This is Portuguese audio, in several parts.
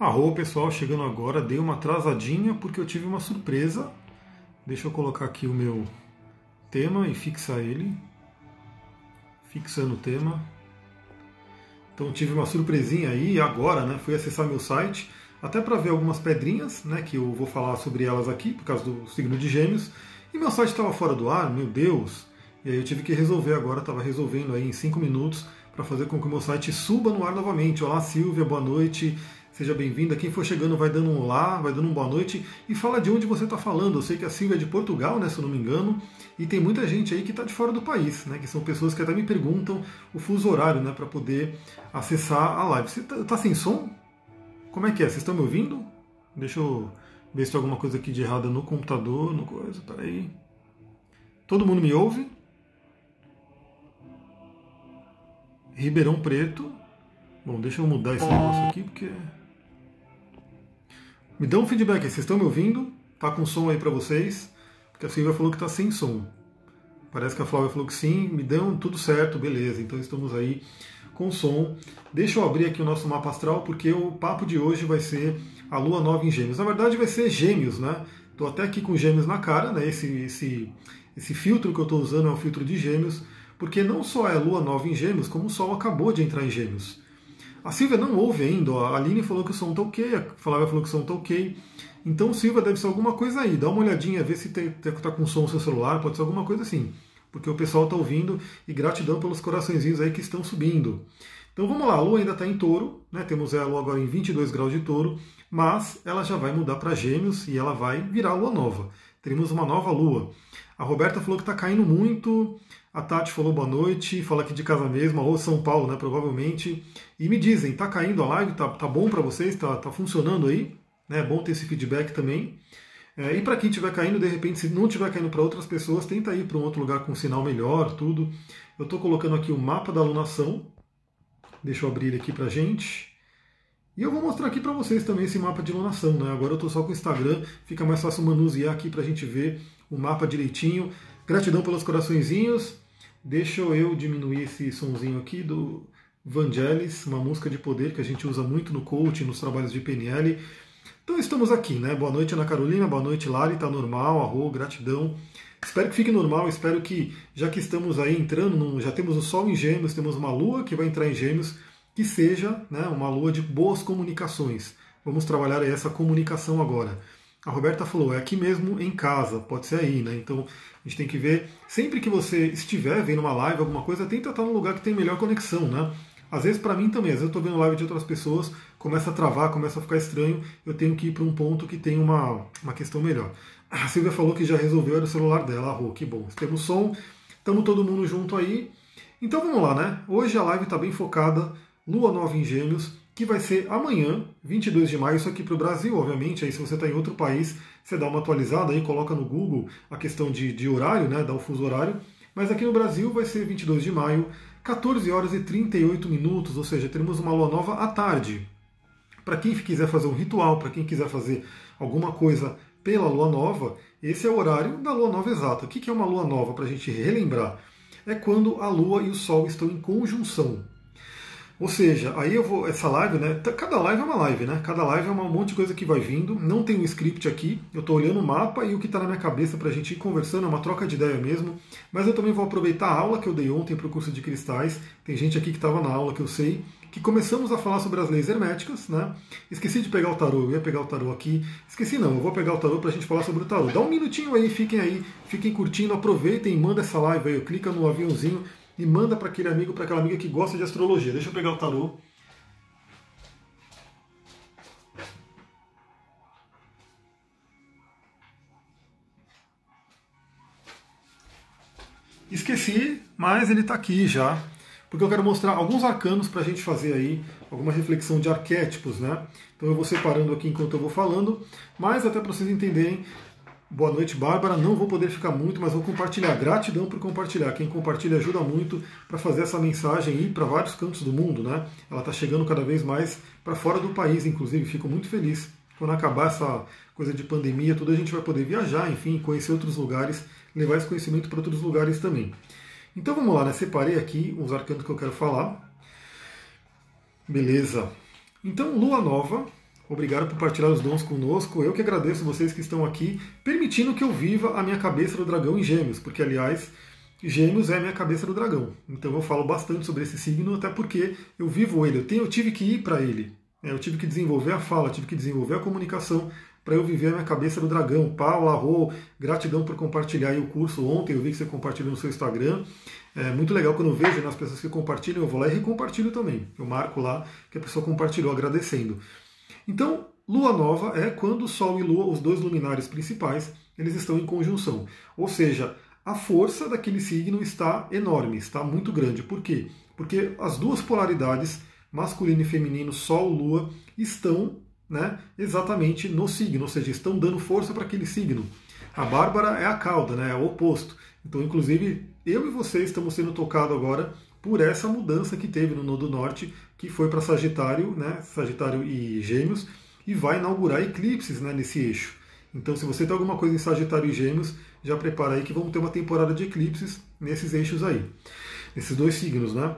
Arro, pessoal, chegando agora, dei uma atrasadinha porque eu tive uma surpresa. Deixa eu colocar aqui o meu tema e fixar ele. Fixando o tema. Então tive uma surpresinha aí agora, né? Fui acessar meu site, até para ver algumas pedrinhas, né? Que eu vou falar sobre elas aqui, por causa do signo de gêmeos. E meu site estava fora do ar, meu Deus! E aí eu tive que resolver agora, estava resolvendo aí em 5 minutos para fazer com que o meu site suba no ar novamente. Olá Silvia, boa noite. Seja bem-vinda. Quem for chegando vai dando um olá, vai dando um boa noite e fala de onde você está falando. Eu sei que a Silvia é de Portugal, né, se eu não me engano, e tem muita gente aí que está de fora do país, né, que são pessoas que até me perguntam o fuso horário, né, para poder acessar a live. Você está tá sem som? Como é que é? Vocês estão me ouvindo? Deixa eu ver se tem alguma coisa aqui de errada no computador, no coisa. Peraí. Todo mundo me ouve? Ribeirão Preto. Bom, deixa eu mudar esse negócio aqui porque me dão um feedback, vocês estão me ouvindo? Tá com som aí para vocês? Porque a Silvia falou que tá sem som. Parece que a Flávia falou que sim, me dão tudo certo, beleza. Então estamos aí com som. Deixa eu abrir aqui o nosso mapa astral, porque o papo de hoje vai ser a Lua Nova em Gêmeos. Na verdade vai ser Gêmeos, né? Estou até aqui com Gêmeos na cara, né? Esse, esse, esse filtro que eu estou usando é um filtro de Gêmeos, porque não só é a Lua Nova em Gêmeos, como o Sol acabou de entrar em Gêmeos. A Silvia não ouve ainda, a Aline falou que o som tá ok, a Flávia falou que o som tá ok. Então Silvia deve ser alguma coisa aí. Dá uma olhadinha, vê se está com som no seu celular, pode ser alguma coisa assim. Porque o pessoal está ouvindo e gratidão pelos coraçõezinhos aí que estão subindo. Então vamos lá, a Lua ainda está em touro, né? temos ela agora em 22 graus de touro, mas ela já vai mudar para gêmeos e ela vai virar Lua nova. Teremos uma nova Lua. A Roberta falou que está caindo muito, a Tati falou boa noite, fala aqui de casa mesmo, ou São Paulo, né, provavelmente. E me dizem, tá caindo a live, tá, tá bom para vocês, tá, tá funcionando aí? Né, é bom ter esse feedback também. É, e para quem estiver caindo, de repente, se não estiver caindo para outras pessoas, tenta ir para um outro lugar com sinal melhor, tudo. Eu estou colocando aqui o mapa da alunação. Deixa eu abrir aqui para gente. E eu vou mostrar aqui para vocês também esse mapa de lunação. Né? Agora eu estou só com o Instagram, fica mais fácil manusear aqui para a gente ver o mapa direitinho. Gratidão pelos coraçõezinhos. Deixa eu diminuir esse sonzinho aqui do Vangelis, uma música de poder que a gente usa muito no coaching, nos trabalhos de PNL. Então estamos aqui, né? Boa noite, Ana Carolina, boa noite, Lari, tá normal, arro, gratidão. Espero que fique normal, espero que, já que estamos aí entrando, num, já temos o Sol em Gêmeos, temos uma Lua que vai entrar em Gêmeos, que seja né, uma Lua de boas comunicações. Vamos trabalhar essa comunicação agora. A Roberta falou, é aqui mesmo em casa, pode ser aí, né? Então a gente tem que ver, sempre que você estiver vendo uma live, alguma coisa, tenta estar num lugar que tem melhor conexão, né? Às vezes para mim também, às vezes eu estou vendo live de outras pessoas, começa a travar, começa a ficar estranho, eu tenho que ir para um ponto que tem uma, uma questão melhor. A Silvia falou que já resolveu era o celular dela, ah, que bom. Temos som, estamos todo mundo junto aí. Então vamos lá, né? Hoje a live está bem focada, Lua Nova em Gêmeos, que vai ser amanhã, 22 de maio, isso aqui para o Brasil, obviamente. Aí se você está em outro país, você dá uma atualizada aí, coloca no Google a questão de, de horário, né, dá o fuso horário. Mas aqui no Brasil vai ser 22 de maio, 14 horas e 38 minutos, ou seja, teremos uma lua nova à tarde. Para quem quiser fazer um ritual, para quem quiser fazer alguma coisa pela lua nova, esse é o horário da lua nova exata. O que é uma lua nova, para a gente relembrar? É quando a lua e o sol estão em conjunção. Ou seja, aí eu vou. Essa live, né? Cada live é uma live, né? Cada live é um monte de coisa que vai vindo. Não tem um script aqui. Eu estou olhando o mapa e o que está na minha cabeça para a gente ir conversando, é uma troca de ideia mesmo. Mas eu também vou aproveitar a aula que eu dei ontem para o curso de cristais. Tem gente aqui que estava na aula que eu sei. Que começamos a falar sobre as leis herméticas, né? Esqueci de pegar o tarô, eu ia pegar o tarô aqui. Esqueci não, eu vou pegar o tarô para a gente falar sobre o tarô. Dá um minutinho aí, fiquem aí, fiquem curtindo, aproveitem manda essa live aí. Clica no aviãozinho e manda para aquele amigo, para aquela amiga que gosta de astrologia. Deixa eu pegar o tarô. Esqueci, mas ele está aqui já, porque eu quero mostrar alguns arcanos para a gente fazer aí alguma reflexão de arquétipos, né? Então eu vou separando aqui enquanto eu vou falando, mas até para vocês entenderem, Boa noite, Bárbara. Não vou poder ficar muito, mas vou compartilhar. Gratidão por compartilhar. Quem compartilha ajuda muito para fazer essa mensagem ir para vários cantos do mundo, né? Ela está chegando cada vez mais para fora do país, inclusive. Fico muito feliz. Quando acabar essa coisa de pandemia, tudo a gente vai poder viajar, enfim, conhecer outros lugares, levar esse conhecimento para outros lugares também. Então vamos lá, né? Separei aqui os arcanos que eu quero falar. Beleza. Então, lua nova, Obrigado por partilhar os dons conosco. Eu que agradeço vocês que estão aqui, permitindo que eu viva a minha cabeça do dragão em Gêmeos, porque aliás, Gêmeos é a minha cabeça do dragão. Então eu falo bastante sobre esse signo, até porque eu vivo ele. Eu, tenho, eu tive que ir para ele. É, eu tive que desenvolver a fala, tive que desenvolver a comunicação para eu viver a minha cabeça do dragão. Paula Rô, gratidão por compartilhar o curso ontem. Eu vi que você compartilhou no seu Instagram. É muito legal quando eu vejo né, as pessoas que compartilham, eu vou lá e recompartilho também. Eu marco lá que a pessoa compartilhou agradecendo. Então, lua nova é quando Sol e Lua, os dois luminares principais, eles estão em conjunção. Ou seja, a força daquele signo está enorme, está muito grande. Por quê? Porque as duas polaridades, masculino e feminino, Sol, Lua, estão né, exatamente no signo, ou seja, estão dando força para aquele signo. A Bárbara é a cauda, né, é o oposto. Então, inclusive, eu e você estamos sendo tocados agora por essa mudança que teve no Nodo Norte, que foi para Sagitário, né, Sagitário e Gêmeos, e vai inaugurar eclipses né, nesse eixo. Então, se você tem alguma coisa em Sagitário e Gêmeos, já prepara aí que vamos ter uma temporada de eclipses nesses eixos aí, nesses dois signos, né?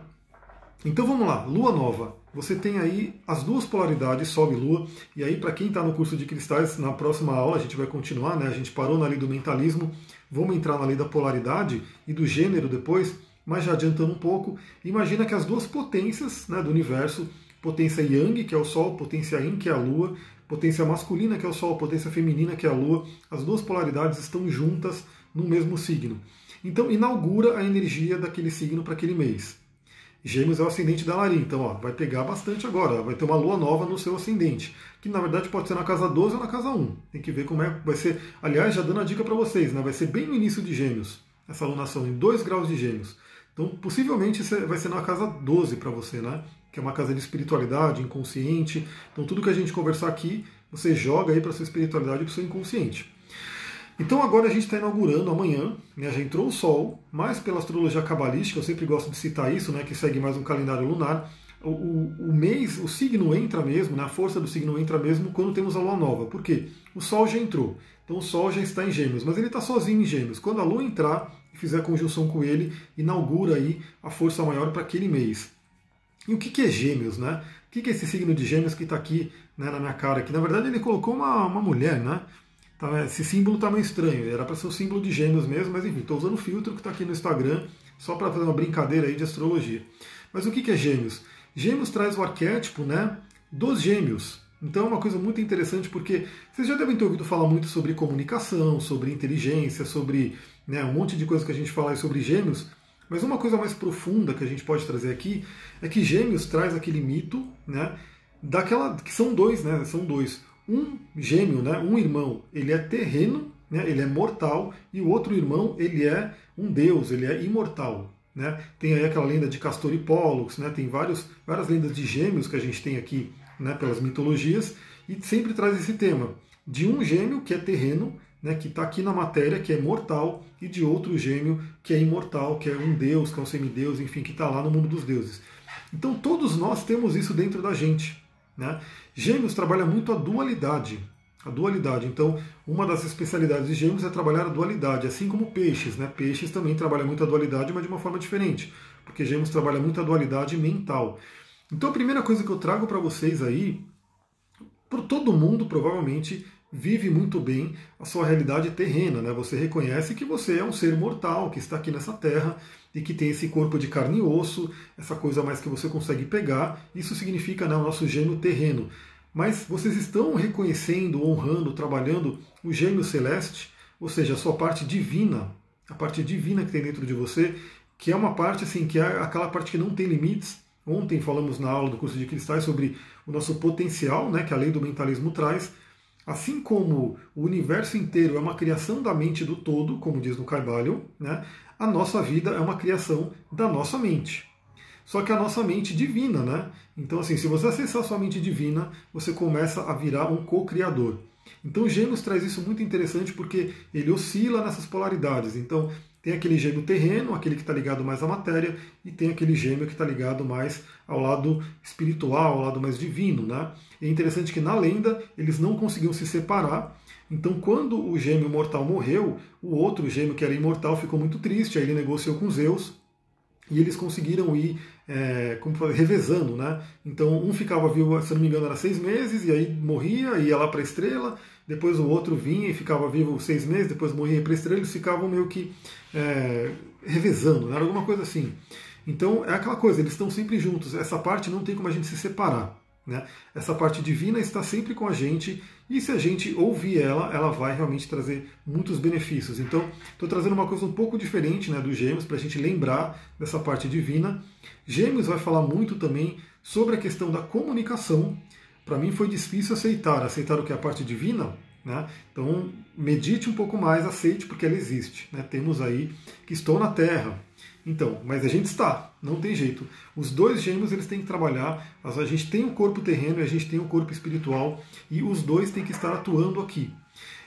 Então vamos lá, Lua Nova. Você tem aí as duas polaridades, Sol e Lua. E aí, para quem está no curso de cristais, na próxima aula a gente vai continuar, né? A gente parou na lei do mentalismo, vamos entrar na lei da polaridade e do gênero depois, mas já adiantando um pouco, imagina que as duas potências né, do universo, potência Yang, que é o Sol, potência Yin, que é a Lua, potência masculina, que é o Sol, potência feminina, que é a Lua, as duas polaridades estão juntas no mesmo signo. Então inaugura a energia daquele signo para aquele mês. Gêmeos é o ascendente da Larim, então ó, vai pegar bastante agora, vai ter uma lua nova no seu ascendente, que na verdade pode ser na casa 12 ou na casa 1. Tem que ver como é vai ser. Aliás, já dando a dica para vocês, né? vai ser bem no início de Gêmeos, essa alunação, em 2 graus de Gêmeos. Então, possivelmente vai ser na casa 12 para você, né? Que é uma casa de espiritualidade, inconsciente. Então, tudo que a gente conversar aqui, você joga aí para sua espiritualidade e para seu inconsciente. Então agora a gente está inaugurando amanhã, né, já entrou o Sol, mas pela astrologia cabalística, eu sempre gosto de citar isso, né, que segue mais um calendário lunar, o, o, o, mês, o signo entra mesmo, né, a força do signo entra mesmo quando temos a lua nova. Por quê? O Sol já entrou, então o Sol já está em Gêmeos, mas ele está sozinho em Gêmeos. Quando a lua entrar e fizer conjunção com ele, inaugura aí a força maior para aquele mês. E o que, que é Gêmeos, né? O que, que é esse signo de Gêmeos que está aqui né, na minha cara? Que na verdade ele colocou uma, uma mulher, né? Tá, esse símbolo está meio estranho, era para ser o símbolo de gêmeos mesmo, mas enfim, estou usando o filtro que está aqui no Instagram, só para fazer uma brincadeira aí de astrologia. Mas o que é gêmeos? Gêmeos traz o arquétipo né, dos gêmeos. Então é uma coisa muito interessante porque vocês já devem ter ouvido falar muito sobre comunicação, sobre inteligência, sobre né, um monte de coisa que a gente fala sobre gêmeos, mas uma coisa mais profunda que a gente pode trazer aqui é que gêmeos traz aquele mito né, daquela. que são dois, né? São dois um gêmeo, né, um irmão, ele é terreno, né, ele é mortal, e o outro irmão, ele é um deus, ele é imortal. Né? Tem aí aquela lenda de Castor e Pollux, né? tem vários, várias lendas de gêmeos que a gente tem aqui né, pelas mitologias, e sempre traz esse tema de um gêmeo que é terreno, né, que está aqui na matéria, que é mortal, e de outro gêmeo que é imortal, que é um deus, que é um semideus, enfim, que está lá no mundo dos deuses. Então todos nós temos isso dentro da gente. Né? Gêmeos trabalha muito a dualidade. A dualidade. Então, uma das especialidades de Gêmeos é trabalhar a dualidade, assim como peixes. Né? Peixes também trabalham muito a dualidade, mas de uma forma diferente, porque Gêmeos trabalha muito a dualidade mental. Então, a primeira coisa que eu trago para vocês aí, por todo mundo provavelmente vive muito bem a sua realidade terrena, né? Você reconhece que você é um ser mortal que está aqui nessa terra e que tem esse corpo de carne e osso, essa coisa mais que você consegue pegar. Isso significa né, o nosso gênio terreno. Mas vocês estão reconhecendo, honrando, trabalhando o gênio celeste, ou seja, a sua parte divina, a parte divina que tem dentro de você, que é uma parte assim, que é aquela parte que não tem limites. Ontem falamos na aula do curso de cristais sobre o nosso potencial, né, que a lei do mentalismo traz. Assim como o universo inteiro é uma criação da mente do todo, como diz no Caibalion, né, a nossa vida é uma criação da nossa mente. Só que a nossa mente divina, né? Então, assim, se você acessar sua mente divina, você começa a virar um co-criador. Então, Gêmeos traz isso muito interessante porque ele oscila nessas polaridades. Então, tem aquele gêmeo terreno, aquele que está ligado mais à matéria, e tem aquele gêmeo que está ligado mais ao lado espiritual, ao lado mais divino. Né? É interessante que na lenda eles não conseguiam se separar, então, quando o gêmeo mortal morreu, o outro gêmeo que era imortal ficou muito triste, aí ele negociou com Zeus e eles conseguiram ir é, revezando, né? Então um ficava vivo, se não me engano, era seis meses, e aí morria, ia lá para a estrela, depois o outro vinha e ficava vivo seis meses, depois morria para a estrela, eles ficavam meio que é, revezando, né? era alguma coisa assim. Então é aquela coisa, eles estão sempre juntos, essa parte não tem como a gente se separar. Né? Essa parte divina está sempre com a gente e se a gente ouvir ela, ela vai realmente trazer muitos benefícios. Então, estou trazendo uma coisa um pouco diferente né, do Gêmeos para a gente lembrar dessa parte divina. Gêmeos vai falar muito também sobre a questão da comunicação. Para mim foi difícil aceitar, aceitar o que é a parte divina. Né? Então, medite um pouco mais, aceite porque ela existe. Né? Temos aí que estou na Terra, então, mas a gente está, não tem jeito. Os dois gêmeos eles têm que trabalhar. A gente tem o corpo terreno e a gente tem o corpo espiritual e os dois têm que estar atuando aqui.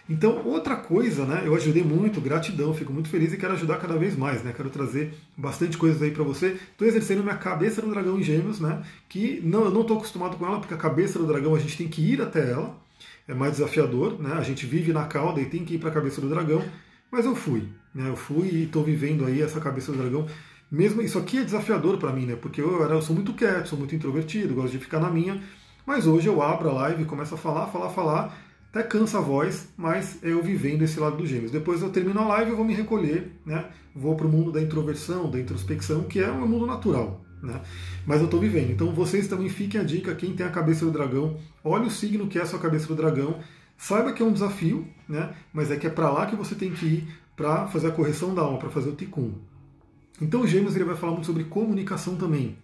Então, outra coisa, né? Eu ajudei muito, gratidão, fico muito feliz e quero ajudar cada vez mais, né? Quero trazer bastante coisas aí para você. Estou exercendo minha cabeça do dragão em gêmeos, né? Que não, eu não estou acostumado com ela, porque a cabeça do dragão a gente tem que ir até ela. É mais desafiador, né? A gente vive na cauda e tem que ir para a cabeça do dragão. Mas eu fui, né? Eu fui e estou vivendo aí essa cabeça do dragão. Mesmo isso aqui é desafiador para mim, né? Porque eu, era, eu sou muito quieto, sou muito introvertido, gosto de ficar na minha. Mas hoje eu abro a live e começo a falar, falar, falar, até cansa a voz, mas é eu vivendo esse lado dos gêmeos. Depois eu termino a live e vou me recolher, né? Vou para o mundo da introversão, da introspecção, que é um mundo natural. Né? Mas eu estou vivendo. Então vocês também fiquem a dica, quem tem a cabeça do dragão, olhe o signo que é a sua cabeça do dragão, Saiba que é um desafio, né? mas é que é para lá que você tem que ir para fazer a correção da alma, para fazer o Tikkun. Então o Gêmeos ele vai falar muito sobre comunicação também,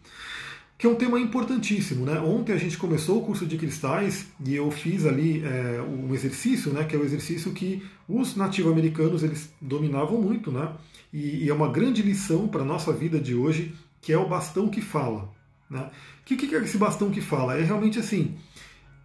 que é um tema importantíssimo. Né? Ontem a gente começou o curso de cristais e eu fiz ali é, um exercício, né, que é o exercício que os nativo-americanos eles dominavam muito, né? e, e é uma grande lição para a nossa vida de hoje, que é o bastão que fala. Né? O que, que é esse bastão que fala? É realmente assim,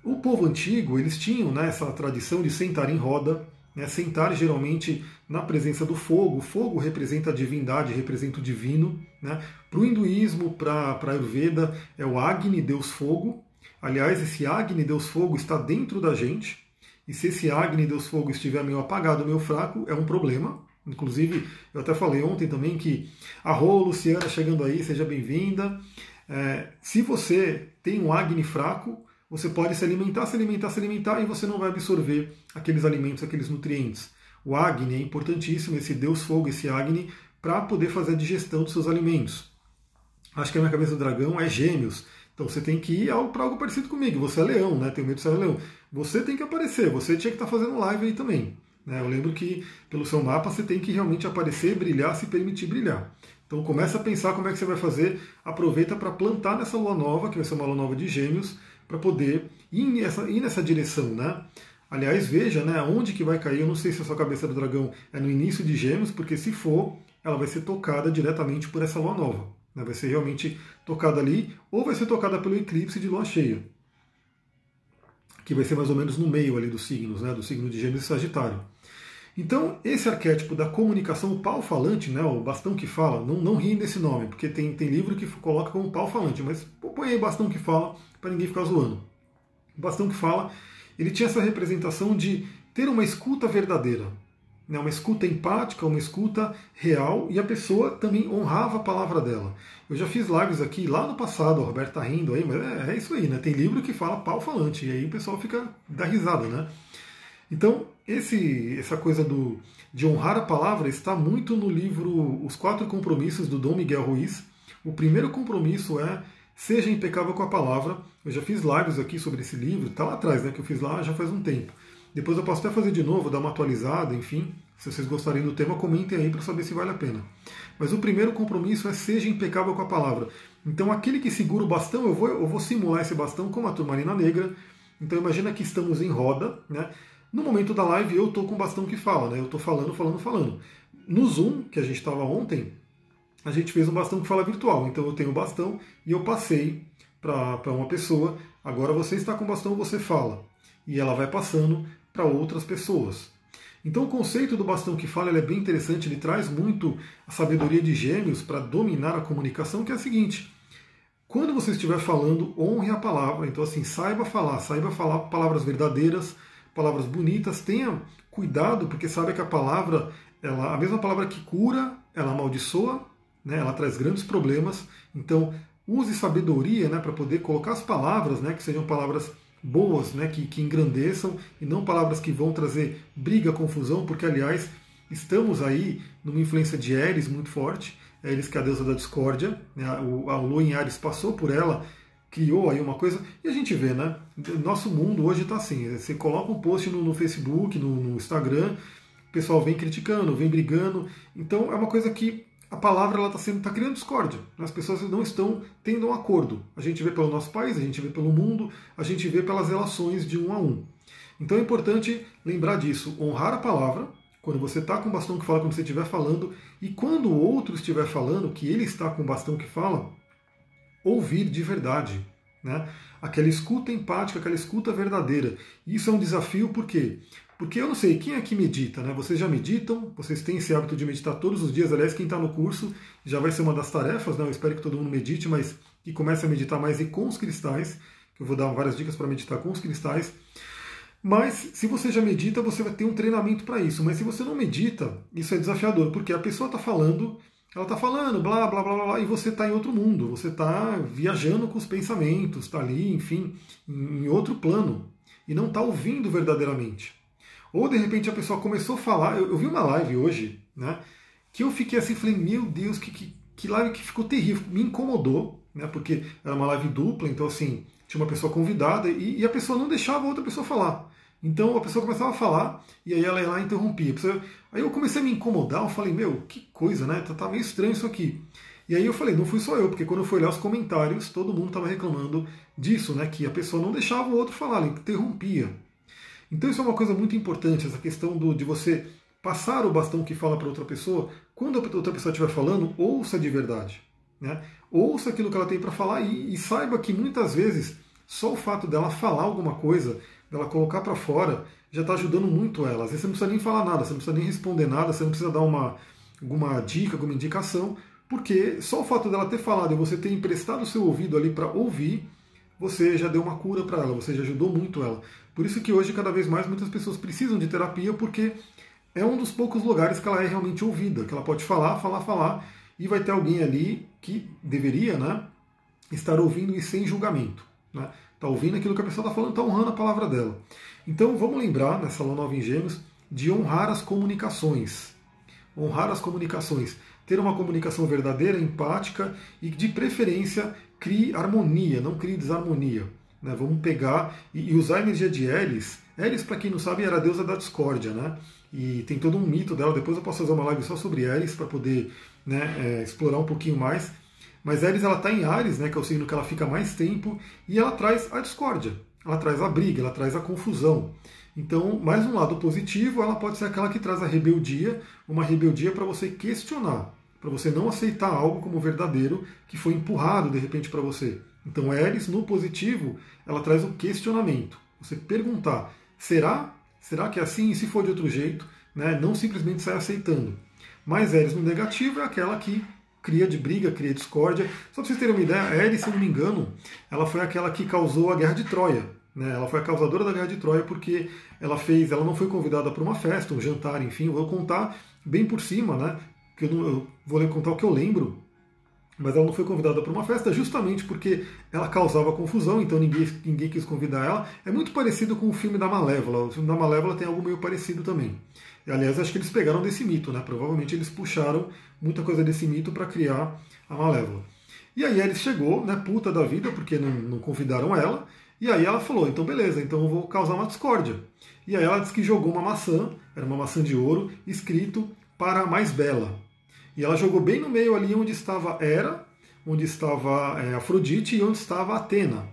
o povo antigo, eles tinham né, essa tradição de sentar em roda, né, sentar geralmente na presença do fogo. O fogo representa a divindade, representa o divino. Né? Para o hinduísmo, para a Ayurveda, é o Agni, Deus Fogo. Aliás, esse Agni, Deus Fogo, está dentro da gente. E se esse Agni, Deus Fogo, estiver meio apagado, meio fraco, é um problema. Inclusive, eu até falei ontem também que a Rô, Luciana, chegando aí, seja bem-vinda. É, se você tem um Agni fraco, você pode se alimentar, se alimentar, se alimentar e você não vai absorver aqueles alimentos, aqueles nutrientes. O Agni é importantíssimo, esse Deus Fogo, esse Agni, para poder fazer a digestão dos seus alimentos. Acho que a minha cabeça do dragão é gêmeos. Então você tem que ir para algo parecido comigo. Você é leão, né? Tem medo de ser leão. Você tem que aparecer, você tinha que estar tá fazendo live aí também. Né? Eu lembro que pelo seu mapa você tem que realmente aparecer, brilhar, se permitir brilhar. Então começa a pensar como é que você vai fazer. Aproveita para plantar nessa lua nova, que vai ser uma lua nova de gêmeos, para poder ir nessa, ir nessa direção, né? Aliás, veja, né, onde que vai cair. Eu não sei se a sua cabeça do dragão é no início de Gêmeos, porque se for, ela vai ser tocada diretamente por essa lua nova. Né? Vai ser realmente tocada ali, ou vai ser tocada pelo eclipse de lua cheia, que vai ser mais ou menos no meio ali dos signos, né, do signo de Gêmeos e Sagitário. Então, esse arquétipo da comunicação, o pau falante, né, o bastão que fala, não, não riem desse nome, porque tem, tem livro que coloca como pau falante, mas põe aí bastão que fala para ninguém ficar zoando. O bastão que fala, ele tinha essa representação de ter uma escuta verdadeira, né, uma escuta empática, uma escuta real, e a pessoa também honrava a palavra dela. Eu já fiz lives aqui lá no passado, o Roberto tá rindo aí, mas é, é isso aí, né? Tem livro que fala pau falante, e aí o pessoal fica dá risada, né? Então, esse, essa coisa do, de honrar a palavra está muito no livro Os Quatro Compromissos do Dom Miguel Ruiz. O primeiro compromisso é seja impecável com a palavra. Eu já fiz lives aqui sobre esse livro, está lá atrás, né, que eu fiz lá já faz um tempo. Depois eu posso até fazer de novo, dar uma atualizada, enfim. Se vocês gostarem do tema, comentem aí para saber se vale a pena. Mas o primeiro compromisso é seja impecável com a palavra. Então aquele que segura o bastão, eu vou, eu vou simular esse bastão como a turmalina negra. Então imagina que estamos em roda, né? No momento da live eu estou com o bastão que fala, né? Eu estou falando, falando, falando. No Zoom, que a gente estava ontem, a gente fez um bastão que fala virtual. Então eu tenho o bastão e eu passei para uma pessoa. Agora você está com o bastão, você fala. E ela vai passando para outras pessoas. Então o conceito do bastão que fala é bem interessante, ele traz muito a sabedoria de gêmeos para dominar a comunicação, que é a seguinte. Quando você estiver falando, honre a palavra. Então, assim, saiba falar, saiba falar palavras verdadeiras, palavras bonitas, tenha cuidado, porque sabe que a palavra, ela, a mesma palavra que cura, ela amaldiçoa, né, ela traz grandes problemas. Então, use sabedoria né, para poder colocar as palavras, né, que sejam palavras boas, né, que, que engrandeçam, e não palavras que vão trazer briga, confusão, porque, aliás, estamos aí numa influência de Ares muito forte, Ares que é a deusa da discórdia, né, o, a lua em Ares passou por ela, criou aí uma coisa, e a gente vê, né, nosso mundo hoje está assim, você coloca um post no, no Facebook, no, no Instagram, o pessoal vem criticando, vem brigando, então é uma coisa que a palavra está sendo tá criando discórdia. As pessoas não estão tendo um acordo. A gente vê pelo nosso país, a gente vê pelo mundo, a gente vê pelas relações de um a um. Então é importante lembrar disso, honrar a palavra quando você está com o bastão que fala, quando você estiver falando, e quando o outro estiver falando, que ele está com o bastão que fala, ouvir de verdade. Né? Aquela escuta empática, aquela escuta verdadeira. Isso é um desafio por quê? Porque eu não sei, quem é que medita, né? Vocês já meditam? Vocês têm esse hábito de meditar todos os dias? Aliás, quem está no curso já vai ser uma das tarefas, né? Eu espero que todo mundo medite, mas que comece a meditar mais e com os cristais, que eu vou dar várias dicas para meditar com os cristais. Mas se você já medita, você vai ter um treinamento para isso. Mas se você não medita, isso é desafiador, porque a pessoa está falando, ela está falando, blá, blá, blá, blá, e você está em outro mundo, você está viajando com os pensamentos, está ali, enfim, em outro plano, e não está ouvindo verdadeiramente. Ou de repente a pessoa começou a falar. Eu, eu vi uma live hoje, né? Que eu fiquei assim, falei, meu Deus, que, que, que live que ficou terrível. Me incomodou, né? Porque era uma live dupla, então assim, tinha uma pessoa convidada e, e a pessoa não deixava a outra pessoa falar. Então a pessoa começava a falar e aí ela ia lá e interrompia. Aí eu comecei a me incomodar, eu falei, meu, que coisa, né? Tá, tá meio estranho isso aqui. E aí eu falei, não fui só eu, porque quando eu fui olhar os comentários, todo mundo estava reclamando disso, né? Que a pessoa não deixava o outro falar, ela interrompia. Então isso é uma coisa muito importante, essa questão do, de você passar o bastão que fala para outra pessoa, quando a outra pessoa estiver falando, ouça de verdade. Né? Ouça aquilo que ela tem para falar e, e, saiba que muitas vezes só o fato dela falar alguma coisa, dela colocar para fora, já está ajudando muito ela. Às vezes você não precisa nem falar nada, você não precisa nem responder nada, você não precisa dar uma, alguma dica, alguma indicação, porque só o fato dela ter falado e você ter emprestado o seu ouvido ali para ouvir, você já deu uma cura para ela, você já ajudou muito ela. Por isso que hoje, cada vez mais, muitas pessoas precisam de terapia, porque é um dos poucos lugares que ela é realmente ouvida, que ela pode falar, falar, falar, e vai ter alguém ali que deveria né, estar ouvindo e sem julgamento. Né? Está ouvindo aquilo que a pessoa está falando, está honrando a palavra dela. Então vamos lembrar, nessa Lua Nova em Gêmeos, de honrar as comunicações. Honrar as comunicações. Ter uma comunicação verdadeira, empática e, de preferência, crie harmonia, não crie desarmonia. Né? Vamos pegar e, e, usar a energia de Eris. Eris, para quem não sabe, era a deusa da discórdia, né? E tem todo um mito dela. Depois eu posso fazer uma live só sobre Eris para poder né, é, explorar um pouquinho mais. Mas Eris ela está em Ares, né, que é o signo que ela fica mais tempo, e ela traz a discórdia, ela traz a briga, ela traz a confusão. Então, mais um lado positivo, ela pode ser aquela que traz a rebeldia, uma rebeldia para você questionar, para você não aceitar algo como verdadeiro que foi empurrado de repente para você. Então, Eris, no positivo, ela traz o questionamento. Você perguntar: será? Será que é assim? E se for de outro jeito? Né? Não simplesmente sair aceitando. Mas Eris no negativo é aquela que cria de briga, cria discórdia. Só para vocês terem uma ideia, Eris, se não me engano, ela foi aquela que causou a Guerra de Troia. Né? Ela foi a causadora da Guerra de Troia porque ela fez, ela não foi convidada para uma festa, um jantar, enfim. Vou contar bem por cima, né? Que eu, não, eu vou contar o que eu lembro mas ela não foi convidada para uma festa justamente porque ela causava confusão, então ninguém, ninguém quis convidar ela. É muito parecido com o filme da Malévola. O filme da Malévola tem algo meio parecido também. Aliás, acho que eles pegaram desse mito, né? Provavelmente eles puxaram muita coisa desse mito para criar a Malévola. E aí Eris chegou, né, puta da vida, porque não, não convidaram ela. E aí ela falou, então beleza, então eu vou causar uma discórdia. E aí ela disse que jogou uma maçã, era uma maçã de ouro, escrito para a mais bela. E ela jogou bem no meio ali onde estava Hera, onde estava é, Afrodite e onde estava Atena.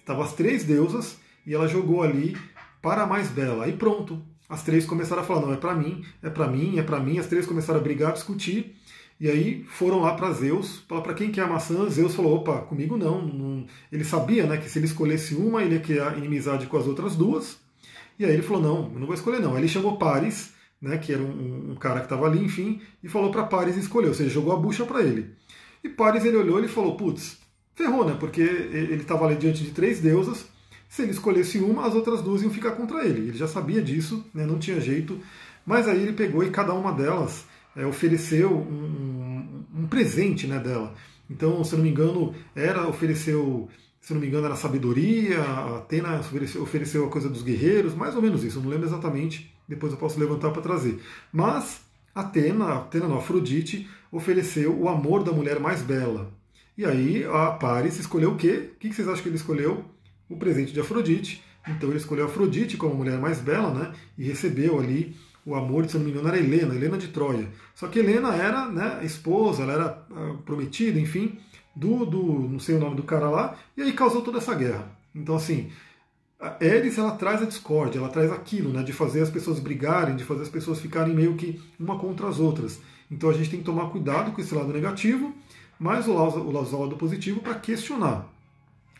Estavam as três deusas e ela jogou ali para a mais bela. Aí pronto, as três começaram a falar: não, é para mim, é para mim, é para mim. As três começaram a brigar, a discutir. E aí foram lá para Zeus, para quem quer a maçã, Zeus falou, opa, comigo não, não, Ele sabia né, que se ele escolhesse uma, ele ia criar inimizade com as outras duas. E aí ele falou, não, eu não vou escolher não. Aí ele chamou Paris, né, que era um, um cara que estava ali, enfim, e falou para Paris escolher, ou seja, jogou a bucha para ele. E Paris ele olhou e falou, putz, ferrou, né, porque ele estava ali diante de três deusas, se ele escolhesse uma, as outras duas iam ficar contra ele. Ele já sabia disso, né, não tinha jeito, mas aí ele pegou e cada uma delas é, ofereceu um, um presente né, dela. Então, se não me engano, era ofereceu, se não me engano, era sabedoria, Atena ofereceu, ofereceu a coisa dos guerreiros, mais ou menos isso, eu não lembro exatamente, depois eu posso levantar para trazer. Mas Atena, Atena não, Afrodite, ofereceu o amor da mulher mais bela. E aí a Paris escolheu o quê? O que vocês acham que ele escolheu? O presente de Afrodite. Então ele escolheu Afrodite como a mulher mais bela, né? E recebeu ali o amor, se não me engano, era Helena, Helena de Troia. Só que Helena era né, esposa, ela era ah, prometida, enfim, do, do, não sei o nome do cara lá, e aí causou toda essa guerra. Então, assim, a Eris ela traz a discórdia, ela traz aquilo, né, de fazer as pessoas brigarem, de fazer as pessoas ficarem meio que uma contra as outras. Então a gente tem que tomar cuidado com esse lado negativo, mas o lado, lado positivo para questionar,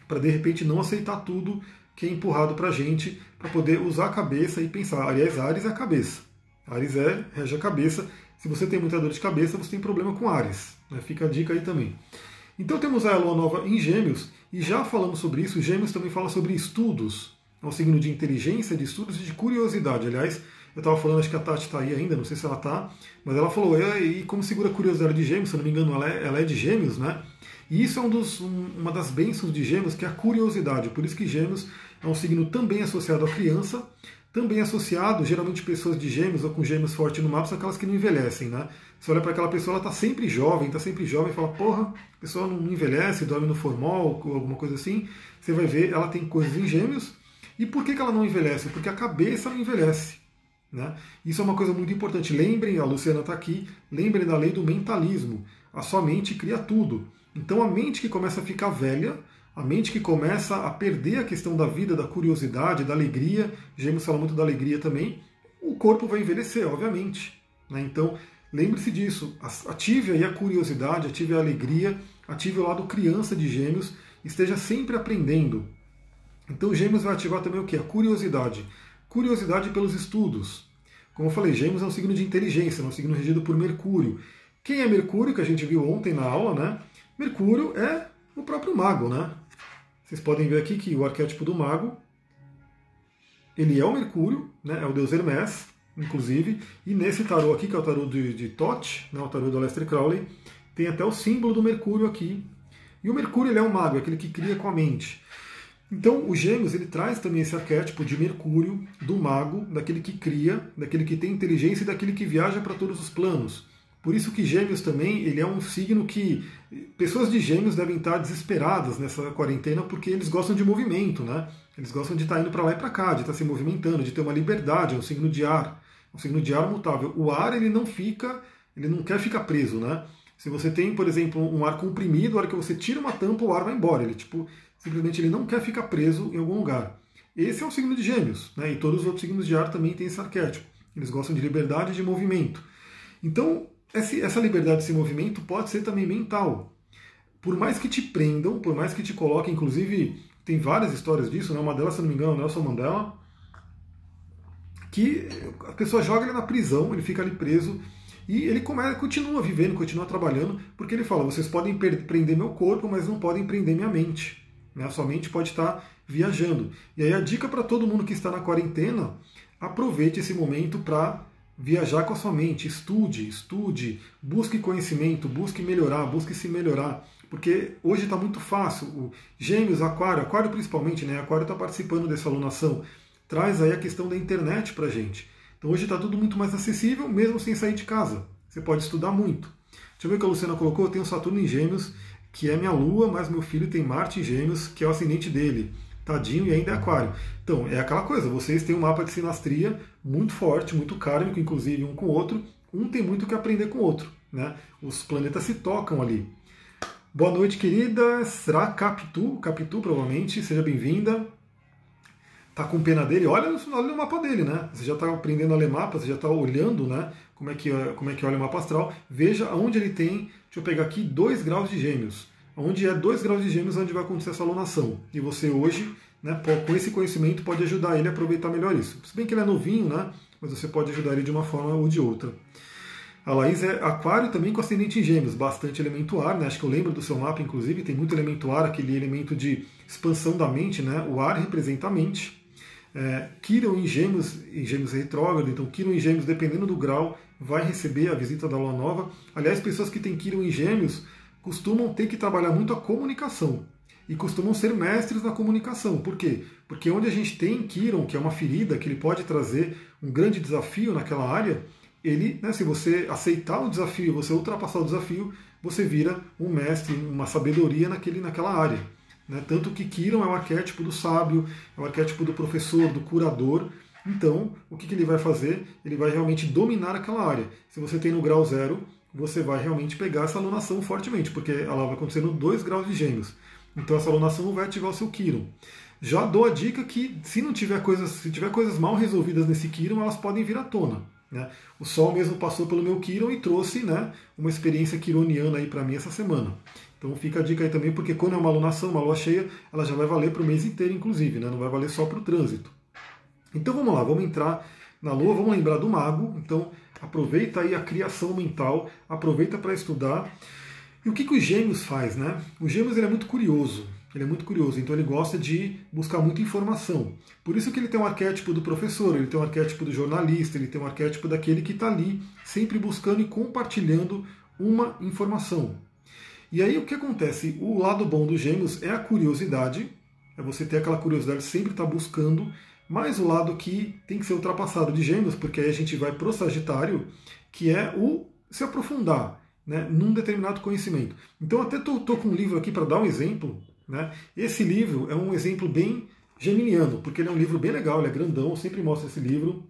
para de repente não aceitar tudo que é empurrado para a gente, para poder usar a cabeça e pensar. Aliás, Ares é a cabeça. Ares é, rege a cabeça. Se você tem muita dor de cabeça, você tem problema com Ares. Né? Fica a dica aí também. Então temos a Lua Nova em Gêmeos, e já falamos sobre isso. Gêmeos também fala sobre estudos. É um signo de inteligência, de estudos e de curiosidade. Aliás, eu estava falando, acho que a Tati está aí ainda, não sei se ela está, mas ela falou, e como segura a curiosidade de Gêmeos, se eu não me engano, ela é, ela é de Gêmeos, né? E isso é um dos, um, uma das bênçãos de Gêmeos, que é a curiosidade. Por isso que Gêmeos é um signo também associado à criança, também associado, geralmente pessoas de gêmeos ou com gêmeos forte no mapa são aquelas que não envelhecem, né? Você olha para aquela pessoa, ela está sempre jovem, está sempre jovem, e fala, porra, a pessoa não envelhece, dorme no formal, ou alguma coisa assim. Você vai ver, ela tem coisas em gêmeos. E por que, que ela não envelhece? Porque a cabeça não envelhece. Né? Isso é uma coisa muito importante. Lembrem, a Luciana está aqui, lembrem da lei do mentalismo. A sua mente cria tudo. Então a mente que começa a ficar velha, a mente que começa a perder a questão da vida, da curiosidade, da alegria, Gêmeos fala muito da alegria também, o corpo vai envelhecer, obviamente. Né? Então, lembre-se disso, ative aí a curiosidade, ative a alegria, ative o lado criança de Gêmeos, esteja sempre aprendendo. Então, Gêmeos vai ativar também o que? A curiosidade. Curiosidade pelos estudos. Como eu falei, Gêmeos é um signo de inteligência, é um signo regido por Mercúrio. Quem é Mercúrio, que a gente viu ontem na aula, né? Mercúrio é o próprio mago, né? Vocês podem ver aqui que o arquétipo do mago, ele é o Mercúrio, né, é o deus Hermes, inclusive, e nesse tarô aqui, que é o tarô de, de Thoth, né, o tarô do Aleister Crowley, tem até o símbolo do Mercúrio aqui. E o Mercúrio ele é um mago, é aquele que cria com a mente. Então, o Gêmeos ele traz também esse arquétipo de Mercúrio, do mago, daquele que cria, daquele que tem inteligência e daquele que viaja para todos os planos. Por isso que Gêmeos também ele é um signo que pessoas de Gêmeos devem estar desesperadas nessa quarentena porque eles gostam de movimento, né? Eles gostam de estar indo para lá e para cá, de estar se movimentando, de ter uma liberdade, é um signo de ar, é um signo de ar mutável. O ar ele não fica, ele não quer ficar preso, né? Se você tem, por exemplo, um ar comprimido, a hora que você tira uma tampa, o ar vai embora. Ele tipo simplesmente ele não quer ficar preso em algum lugar. Esse é o signo de Gêmeos, né? E todos os outros signos de ar também têm esse arquétipo. Eles gostam de liberdade e de movimento. Então, essa liberdade desse movimento pode ser também mental. Por mais que te prendam, por mais que te coloquem, inclusive, tem várias histórias disso, né? uma delas, se não me engano, é Nelson Mandela, que a pessoa joga ele na prisão, ele fica ali preso, e ele começa, continua vivendo, continua trabalhando, porque ele fala: vocês podem prender meu corpo, mas não podem prender minha mente. Né? A sua mente pode estar viajando. E aí a dica para todo mundo que está na quarentena: aproveite esse momento para viajar com a sua mente, estude, estude, busque conhecimento, busque melhorar, busque se melhorar. Porque hoje está muito fácil. O Gêmeos, Aquário, Aquário principalmente, né? Aquário está participando dessa alunação. Traz aí a questão da internet para a gente. Então hoje está tudo muito mais acessível, mesmo sem sair de casa. Você pode estudar muito. Deixa eu ver o que a Luciana colocou. Eu tenho Saturno em Gêmeos, que é minha lua, mas meu filho tem Marte em Gêmeos, que é o ascendente dele. Tadinho e ainda é aquário. Então, é aquela coisa, vocês têm um mapa de sinastria muito forte, muito kármico, inclusive um com o outro. Um tem muito que aprender com o outro. Né? Os planetas se tocam ali. Boa noite, querida. Será Capitu? Capitu, provavelmente. Seja bem-vinda. Tá com pena dele? Olha, olha o mapa dele, né? Você já está aprendendo a ler mapa, você já está olhando, né? Como é, que, como é que olha o mapa astral. Veja onde ele tem, deixa eu pegar aqui, 2 graus de gêmeos onde é 2 graus de gêmeos onde vai acontecer essa alunação. E você hoje, né, com esse conhecimento, pode ajudar ele a aproveitar melhor isso. Se bem que ele é novinho, né, mas você pode ajudar ele de uma forma ou de outra. A Laís é aquário também com ascendente em gêmeos, bastante elemento ar, né? acho que eu lembro do seu mapa, inclusive, tem muito elemento ar, aquele elemento de expansão da mente, né? o ar representa a mente. É, em gêmeos, em gêmeos retrógrado, então Quirón em gêmeos, dependendo do grau, vai receber a visita da lua nova. Aliás, pessoas que têm Quirón em gêmeos costumam ter que trabalhar muito a comunicação e costumam ser mestres na comunicação. Por quê? Porque onde a gente tem Kiron, que é uma ferida, que ele pode trazer um grande desafio naquela área, ele, né, se você aceitar o desafio, você ultrapassar o desafio, você vira um mestre, uma sabedoria naquele, naquela área. Né? Tanto que Kiron é o arquétipo do sábio, é o arquétipo do professor, do curador. Então, o que, que ele vai fazer? Ele vai realmente dominar aquela área. Se você tem no grau zero, você vai realmente pegar essa alunação fortemente, porque ela vai acontecer no 2 graus de gêmeos. Então essa alunação vai ativar o seu Kiron. Já dou a dica que se não tiver coisas, se tiver coisas mal resolvidas nesse Kiron, elas podem vir à tona. Né? O Sol mesmo passou pelo meu Kiron e trouxe né, uma experiência quironiana aí para mim essa semana. Então fica a dica aí também, porque quando é uma alunação, uma lua cheia, ela já vai valer para o mês inteiro, inclusive, né? não vai valer só para o trânsito. Então vamos lá, vamos entrar na lua, vamos lembrar do mago. Então aproveita aí a criação mental, aproveita para estudar. E o que, que os gêmeos faz, né? O gêmeos ele é muito curioso, ele é muito curioso, então ele gosta de buscar muita informação. Por isso que ele tem um arquétipo do professor, ele tem um arquétipo do jornalista, ele tem um arquétipo daquele que está ali, sempre buscando e compartilhando uma informação. E aí o que acontece? O lado bom dos gêmeos é a curiosidade, é você ter aquela curiosidade, sempre estar tá buscando, mas o lado que tem que ser ultrapassado de gêmeos, porque aí a gente vai para o Sagitário, que é o se aprofundar né, num determinado conhecimento. Então, até estou com um livro aqui para dar um exemplo. Né? Esse livro é um exemplo bem geminiano, porque ele é um livro bem legal, ele é grandão, sempre mostra esse livro.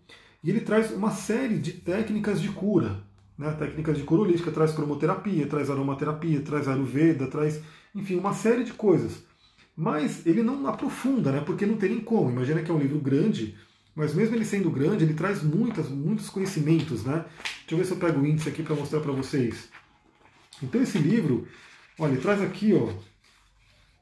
E ele traz uma série de técnicas de cura. Né? Técnicas de cura holística, traz cromoterapia, traz aromaterapia, traz ayurveda, traz, enfim, uma série de coisas. Mas ele não aprofunda, né? porque não tem nem como. Imagina que é um livro grande, mas mesmo ele sendo grande, ele traz muitas, muitos conhecimentos. Né? Deixa eu ver se eu pego o índice aqui para mostrar para vocês. Então esse livro, olha, ele traz aqui, ó,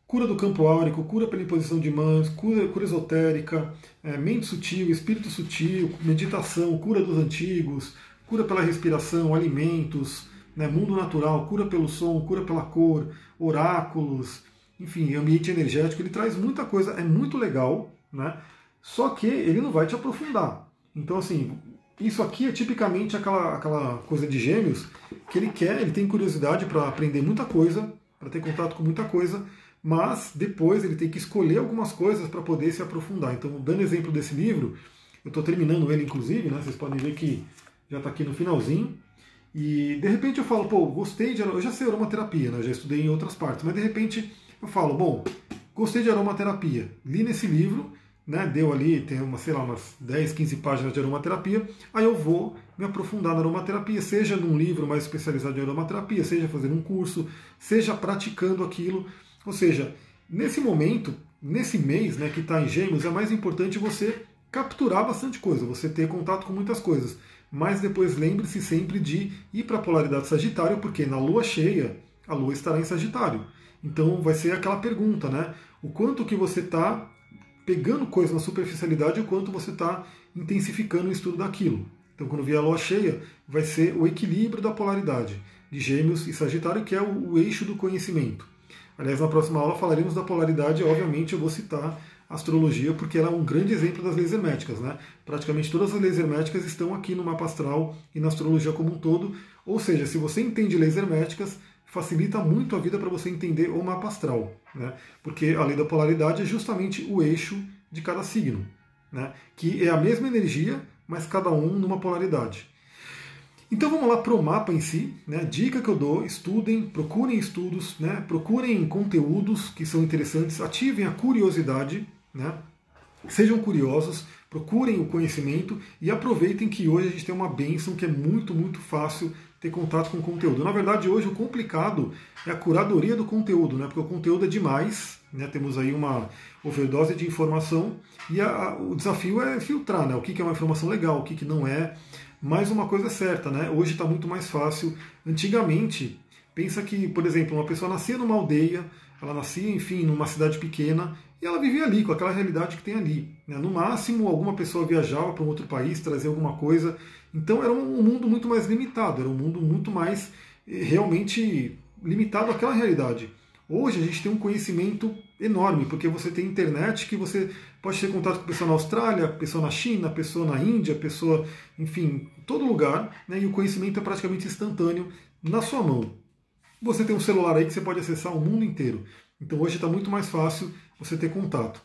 cura do campo áurico, cura pela imposição de mãos, cura, cura esotérica, é, mente sutil, espírito sutil, meditação, cura dos antigos, cura pela respiração, alimentos, né, mundo natural, cura pelo som, cura pela cor, oráculos, enfim, ambiente energético. Ele traz muita coisa, é muito legal, né? Só que ele não vai te aprofundar. Então, assim, isso aqui é tipicamente aquela, aquela coisa de gêmeos que ele quer, ele tem curiosidade para aprender muita coisa, para ter contato com muita coisa, mas depois ele tem que escolher algumas coisas para poder se aprofundar. Então, dando exemplo desse livro, eu estou terminando ele inclusive, né, vocês podem ver que já está aqui no finalzinho, e de repente eu falo, pô, gostei de. Eu já sei aromaterapia, né, eu já estudei em outras partes, mas de repente eu falo, bom, gostei de aromaterapia, li nesse livro né, deu ali, tem uma, sei lá, umas 10, 15 páginas de aromaterapia, aí eu vou me aprofundar na aromaterapia, seja num livro mais especializado em aromaterapia, seja fazendo um curso, seja praticando aquilo. Ou seja, nesse momento, nesse mês né, que está em gêmeos, é mais importante você capturar bastante coisa, você ter contato com muitas coisas. Mas depois lembre-se sempre de ir para a polaridade Sagitário, porque na lua cheia, a lua estará em Sagitário. Então vai ser aquela pergunta, né? O quanto que você está pegando coisas na superficialidade o quanto você está intensificando o estudo daquilo. Então, quando vier a lua cheia, vai ser o equilíbrio da polaridade de Gêmeos e Sagitário, que é o, o eixo do conhecimento. Aliás, na próxima aula falaremos da polaridade, obviamente eu vou citar astrologia, porque ela é um grande exemplo das leis herméticas. Né? Praticamente todas as leis herméticas estão aqui no mapa astral e na astrologia como um todo. Ou seja, se você entende leis herméticas, facilita muito a vida para você entender o mapa astral, né? porque a lei da polaridade é justamente o eixo de cada signo, né? que é a mesma energia, mas cada um numa polaridade. Então vamos lá para o mapa em si, né? dica que eu dou, estudem, procurem estudos, né? procurem conteúdos que são interessantes, ativem a curiosidade, né? sejam curiosos, procurem o conhecimento e aproveitem que hoje a gente tem uma bênção que é muito, muito fácil ter contato com o conteúdo. Na verdade, hoje o complicado é a curadoria do conteúdo, né? porque o conteúdo é demais, né? temos aí uma overdose de informação e a, a, o desafio é filtrar né? o que, que é uma informação legal, o que, que não é. Mas uma coisa é certa, né? hoje está muito mais fácil. Antigamente, pensa que, por exemplo, uma pessoa nascia numa aldeia, ela nascia, enfim, numa cidade pequena, e ela vivia ali, com aquela realidade que tem ali. Né? No máximo, alguma pessoa viajava para um outro país, trazia alguma coisa. Então era um mundo muito mais limitado, era um mundo muito mais eh, realmente limitado àquela realidade. Hoje a gente tem um conhecimento enorme, porque você tem internet que você pode ter contato com pessoa na Austrália, pessoa na China, pessoa na Índia, pessoa, enfim, todo lugar, né? e o conhecimento é praticamente instantâneo na sua mão. Você tem um celular aí que você pode acessar o mundo inteiro. Então hoje está muito mais fácil você ter contato.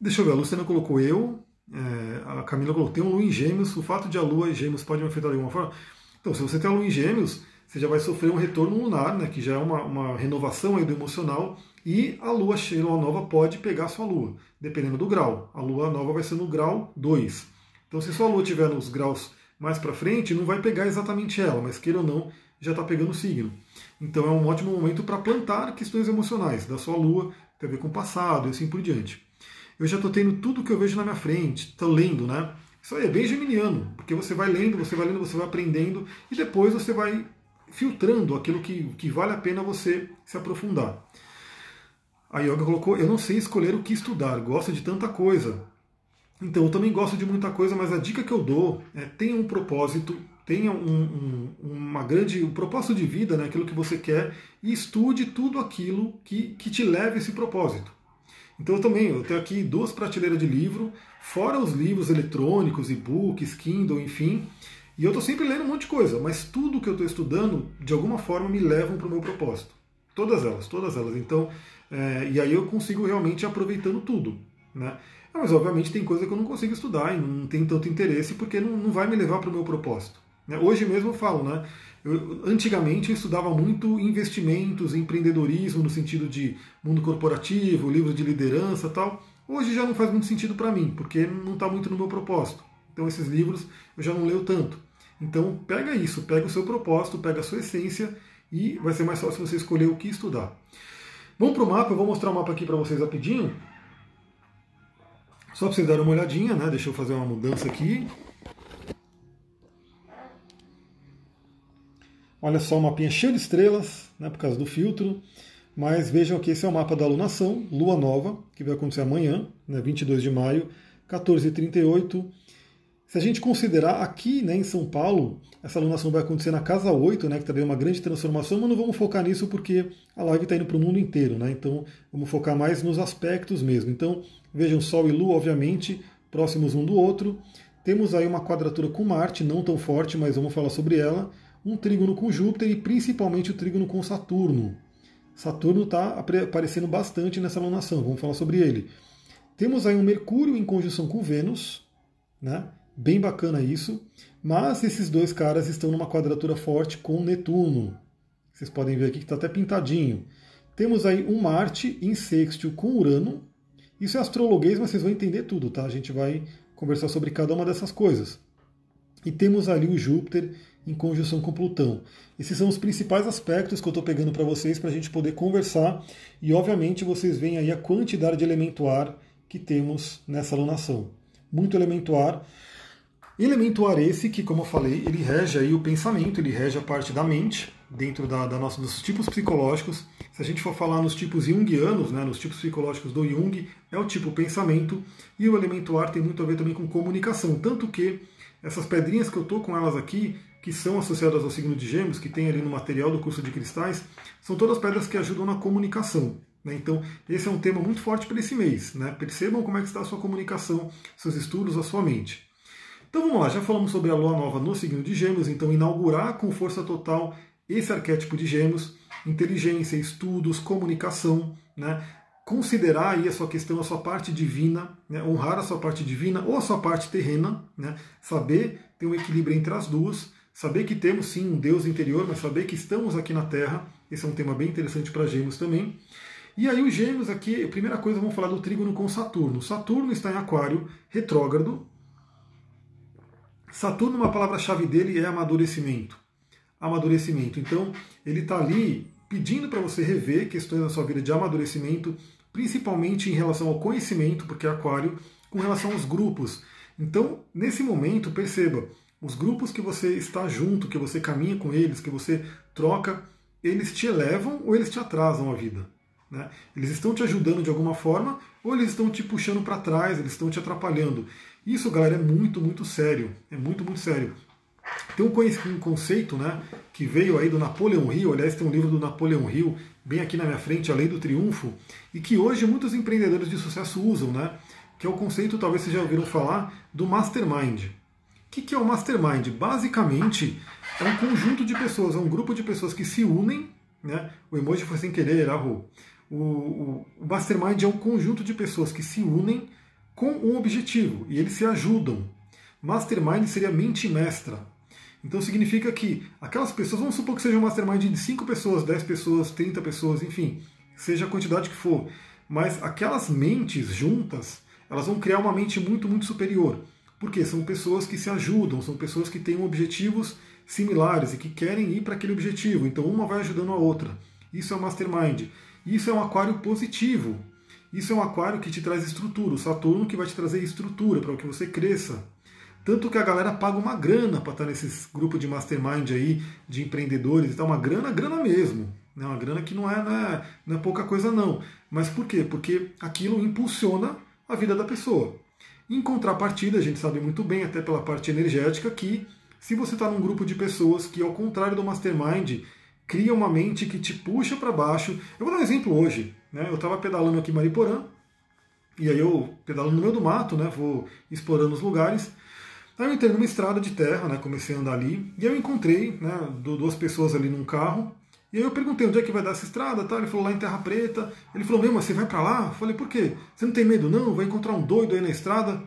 Deixa eu ver, a Luciana colocou eu, é, a Camila colocou, tem um Lua em Gêmeos, o fato de a Lua e Gêmeos pode me afetar de alguma forma? Então, se você tem a Lua em Gêmeos, você já vai sofrer um retorno lunar, né, que já é uma, uma renovação aí do emocional, e a lua cheia, lua nova pode pegar a sua lua, dependendo do grau. A lua nova vai ser no grau 2. Então, se sua lua estiver nos graus mais para frente, não vai pegar exatamente ela, mas queira ou não, já está pegando o signo. Então, é um ótimo momento para plantar questões emocionais da sua lua, tem a ver com o passado e assim por diante. Eu já estou tendo tudo que eu vejo na minha frente, estou lendo, né? Isso aí é bem geminiano, porque você vai lendo, você vai lendo, você vai aprendendo e depois você vai filtrando aquilo que, que vale a pena você se aprofundar. A Yoga colocou: Eu não sei escolher o que estudar, gosto de tanta coisa. Então, eu também gosto de muita coisa, mas a dica que eu dou é tenha um propósito, tenha um, um, uma grande um propósito de vida, né, aquilo que você quer, e estude tudo aquilo que, que te leve a esse propósito. Então eu também, eu tenho aqui duas prateleiras de livro, fora os livros eletrônicos, e-books, Kindle, enfim, e eu estou sempre lendo um monte de coisa, mas tudo que eu estou estudando, de alguma forma, me levam para o meu propósito. Todas elas, todas elas. Então, é, e aí eu consigo realmente aproveitando tudo. Né? Ah, mas obviamente tem coisa que eu não consigo estudar e não tem tanto interesse porque não, não vai me levar para o meu propósito. Né? Hoje mesmo eu falo, né? Eu, antigamente eu estudava muito investimentos, empreendedorismo no sentido de mundo corporativo, livro de liderança tal. Hoje já não faz muito sentido para mim, porque não está muito no meu propósito. Então esses livros eu já não leio tanto. Então pega isso, pega o seu propósito, pega a sua essência e vai ser mais fácil você escolher o que estudar. Vamos para o mapa, eu vou mostrar o mapa aqui para vocês rapidinho. Só para vocês darem uma olhadinha, né? Deixa eu fazer uma mudança aqui. Olha só, o mapinha cheio de estrelas, né, por causa do filtro. Mas vejam que esse é o mapa da alunação, lua nova, que vai acontecer amanhã, né, 22 de maio, 14h38. Se a gente considerar aqui né, em São Paulo, essa alunação vai acontecer na casa 8, né, que também é uma grande transformação, mas não vamos focar nisso porque a live está indo para o mundo inteiro, né? Então vamos focar mais nos aspectos mesmo. Então vejam Sol e Lua, obviamente, próximos um do outro. Temos aí uma quadratura com Marte, não tão forte, mas vamos falar sobre ela. Um trígono com Júpiter e principalmente o trígono com Saturno. Saturno está aparecendo bastante nessa alunação, vamos falar sobre ele. Temos aí um Mercúrio em conjunção com Vênus, né? Bem bacana isso. Mas esses dois caras estão numa quadratura forte com Netuno. Vocês podem ver aqui que está até pintadinho. Temos aí um Marte em sextil com Urano. Isso é astrologuês, mas vocês vão entender tudo, tá? A gente vai conversar sobre cada uma dessas coisas. E temos ali o Júpiter em conjunção com Plutão. Esses são os principais aspectos que eu estou pegando para vocês para a gente poder conversar. E obviamente vocês veem aí a quantidade de elemento ar que temos nessa alunação. Muito elemento ar. Elemento ar esse que, como eu falei, ele rege aí o pensamento, ele rege a parte da mente, dentro da, da nossa, dos tipos psicológicos. Se a gente for falar nos tipos junguianos, né, nos tipos psicológicos do Jung, é o tipo pensamento, e o elemento ar tem muito a ver também com comunicação. Tanto que essas pedrinhas que eu estou com elas aqui, que são associadas ao signo de Gêmeos, que tem ali no material do curso de cristais, são todas pedras que ajudam na comunicação. Né? Então, esse é um tema muito forte para esse mês. Né? Percebam como é que está a sua comunicação, seus estudos, a sua mente. Então vamos lá, já falamos sobre a lua nova no signo de Gêmeos, então inaugurar com força total esse arquétipo de Gêmeos, inteligência, estudos, comunicação, né? considerar aí a sua questão, a sua parte divina, né? honrar a sua parte divina ou a sua parte terrena, né? saber ter um equilíbrio entre as duas, saber que temos sim um Deus interior, mas saber que estamos aqui na Terra, esse é um tema bem interessante para Gêmeos também. E aí os Gêmeos aqui, a primeira coisa, vamos falar do trígono com Saturno. Saturno está em Aquário, retrógrado, Saturno, uma palavra-chave dele é amadurecimento. Amadurecimento. Então, ele está ali pedindo para você rever questões da sua vida de amadurecimento, principalmente em relação ao conhecimento, porque é Aquário, com relação aos grupos. Então, nesse momento, perceba, os grupos que você está junto, que você caminha com eles, que você troca, eles te elevam ou eles te atrasam a vida. Né? Eles estão te ajudando de alguma forma ou eles estão te puxando para trás, eles estão te atrapalhando. Isso, galera, é muito, muito sério. É muito, muito sério. Tem um conceito né, que veio aí do Napoleão Hill, aliás, tem um livro do Napoleão Hill bem aqui na minha frente, a lei do triunfo, e que hoje muitos empreendedores de sucesso usam, né? Que é o conceito, talvez vocês já ouviram falar, do mastermind. O que é o mastermind? Basicamente, é um conjunto de pessoas, é um grupo de pessoas que se unem, né? O emoji foi sem querer, errou. O, o, o mastermind é um conjunto de pessoas que se unem com um objetivo e eles se ajudam. Mastermind seria mente mestra. Então significa que aquelas pessoas, vamos supor que seja um mastermind de 5 pessoas, 10 pessoas, 30 pessoas, enfim, seja a quantidade que for, mas aquelas mentes juntas, elas vão criar uma mente muito, muito superior. Porque são pessoas que se ajudam, são pessoas que têm objetivos similares e que querem ir para aquele objetivo. Então uma vai ajudando a outra. Isso é o mastermind. Isso é um aquário positivo. Isso é um aquário que te traz estrutura. O Saturno que vai te trazer estrutura para que você cresça. Tanto que a galera paga uma grana para estar nesses grupos de mastermind aí, de empreendedores e tal, uma grana, grana mesmo. Né? Uma grana que não é, não é, não é pouca coisa não. Mas por quê? Porque aquilo impulsiona a vida da pessoa. Em contrapartida, a gente sabe muito bem, até pela parte energética, que se você está num grupo de pessoas que, ao contrário do mastermind, cria uma mente que te puxa para baixo. Eu vou dar um exemplo hoje. Né? Eu estava pedalando aqui em Mariporã, e aí eu pedalando no meio do mato, né? vou explorando os lugares. Aí eu entrei numa estrada de terra, né? comecei a andar ali, e eu encontrei né, duas pessoas ali num carro, e aí eu perguntei onde é que vai dar essa estrada, tá? ele falou lá em Terra Preta, ele falou, meu, mas você vai para lá? Eu falei, por quê? Você não tem medo não? Vai encontrar um doido aí na estrada?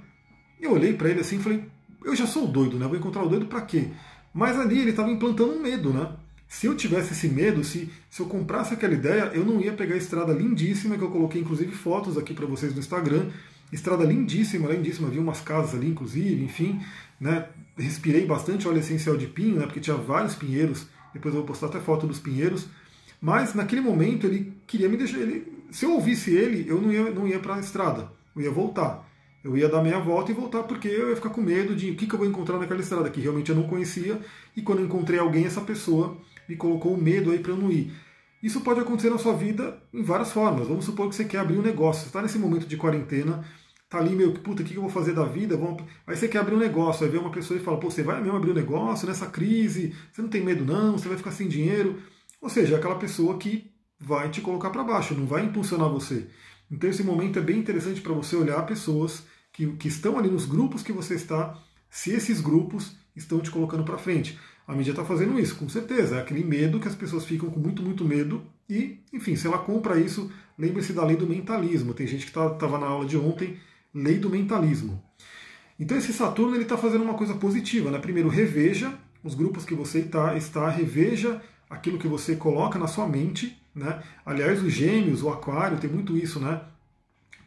Eu olhei para ele assim e falei, eu já sou doido, né? Vou encontrar o doido para quê? Mas ali ele estava implantando um medo, né? Se eu tivesse esse medo, se, se eu comprasse aquela ideia, eu não ia pegar a estrada lindíssima, que eu coloquei inclusive fotos aqui para vocês no Instagram. Estrada lindíssima, lindíssima, vi umas casas ali, inclusive, enfim, né? Respirei bastante óleo essencial de pinho, né? Porque tinha vários pinheiros, depois eu vou postar até foto dos pinheiros. Mas naquele momento ele queria me deixar. Ele, se eu ouvisse ele, eu não ia, não ia para a estrada, eu ia voltar. Eu ia dar meia volta e voltar porque eu ia ficar com medo de o que, que eu vou encontrar naquela estrada que realmente eu não conhecia. E quando eu encontrei alguém, essa pessoa me colocou o medo aí para eu não ir. Isso pode acontecer na sua vida em várias formas. Vamos supor que você quer abrir um negócio, está nesse momento de quarentena, tá ali meio que, puta, o que eu vou fazer da vida? Aí você quer abrir um negócio, aí vem uma pessoa e fala, pô, você vai mesmo abrir um negócio nessa crise? Você não tem medo não? Você vai ficar sem dinheiro? Ou seja, é aquela pessoa que vai te colocar para baixo, não vai impulsionar você. Então esse momento é bem interessante para você olhar pessoas que, que estão ali nos grupos que você está, se esses grupos estão te colocando para frente. A mídia está fazendo isso, com certeza. É aquele medo que as pessoas ficam com muito, muito medo. E, enfim, se ela compra isso, lembre-se da lei do mentalismo. Tem gente que estava tá, na aula de ontem, lei do mentalismo. Então esse Saturno ele está fazendo uma coisa positiva. Né? Primeiro, reveja os grupos que você está, está, reveja aquilo que você coloca na sua mente. Né? Aliás, os gêmeos, o aquário, tem muito isso, né?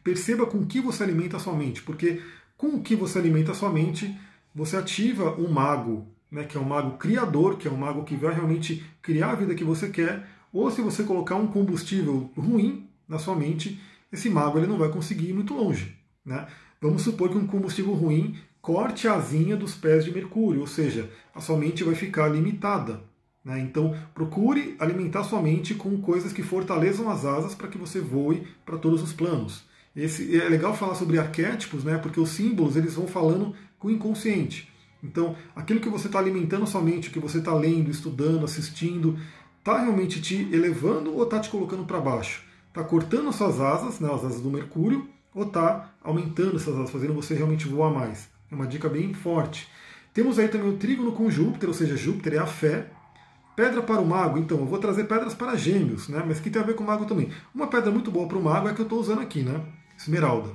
Perceba com o que você alimenta a sua mente, porque com o que você alimenta a sua mente, você ativa um mago, né, que é um mago criador, que é um mago que vai realmente criar a vida que você quer, ou se você colocar um combustível ruim na sua mente, esse mago ele não vai conseguir ir muito longe. Né? Vamos supor que um combustível ruim corte a asinha dos pés de Mercúrio, ou seja, a sua mente vai ficar limitada. Né? Então, procure alimentar sua mente com coisas que fortaleçam as asas para que você voe para todos os planos. Esse, é legal falar sobre arquétipos, né? porque os símbolos eles vão falando com o inconsciente. Então, aquilo que você está alimentando somente, o que você está lendo, estudando, assistindo, está realmente te elevando ou está te colocando para baixo? Está cortando as suas asas, né, as asas do Mercúrio, ou está aumentando essas asas, fazendo você realmente voar mais? É uma dica bem forte. Temos aí também o trígono com Júpiter, ou seja, Júpiter é a fé. Pedra para o mago, então, eu vou trazer pedras para gêmeos, né? mas que tem a ver com o mago também. Uma pedra muito boa para o mago é a que eu estou usando aqui, né? Esmeralda.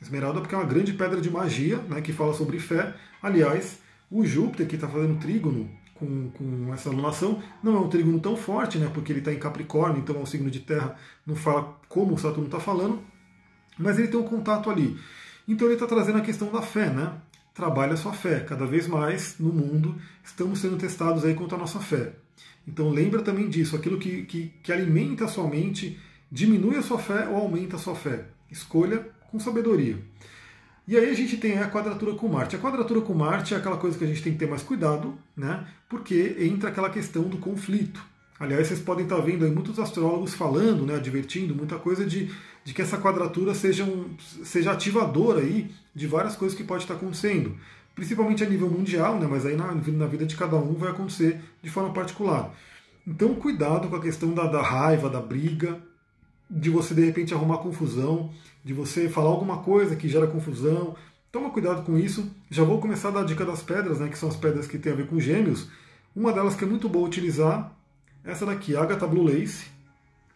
Esmeralda porque é uma grande pedra de magia, né, que fala sobre fé. Aliás, o Júpiter que está fazendo trígono com, com, essa alunação não é um trígono tão forte, né, porque ele está em Capricórnio, então é um signo de terra, não fala como o Saturno está falando, mas ele tem um contato ali. Então ele está trazendo a questão da fé, né? Trabalhe a sua fé. Cada vez mais no mundo estamos sendo testados aí contra a nossa fé. Então lembra também disso, aquilo que, que, que alimenta a sua mente, diminui a sua fé ou aumenta a sua fé. Escolha com sabedoria. E aí a gente tem a quadratura com Marte. A quadratura com Marte é aquela coisa que a gente tem que ter mais cuidado, né? Porque entra aquela questão do conflito. Aliás, vocês podem estar vendo aí muitos astrólogos falando, né, advertindo muita coisa de, de que essa quadratura seja, um, seja ativadora aí de várias coisas que pode estar acontecendo. Principalmente a nível mundial, né, mas aí na, na vida de cada um vai acontecer de forma particular. Então, cuidado com a questão da, da raiva, da briga, de você de repente arrumar confusão, de você falar alguma coisa que gera confusão. Toma cuidado com isso. Já vou começar a dar a dica das pedras, né, que são as pedras que têm a ver com gêmeos. Uma delas que é muito boa utilizar, essa daqui, Agatha Blue Lace,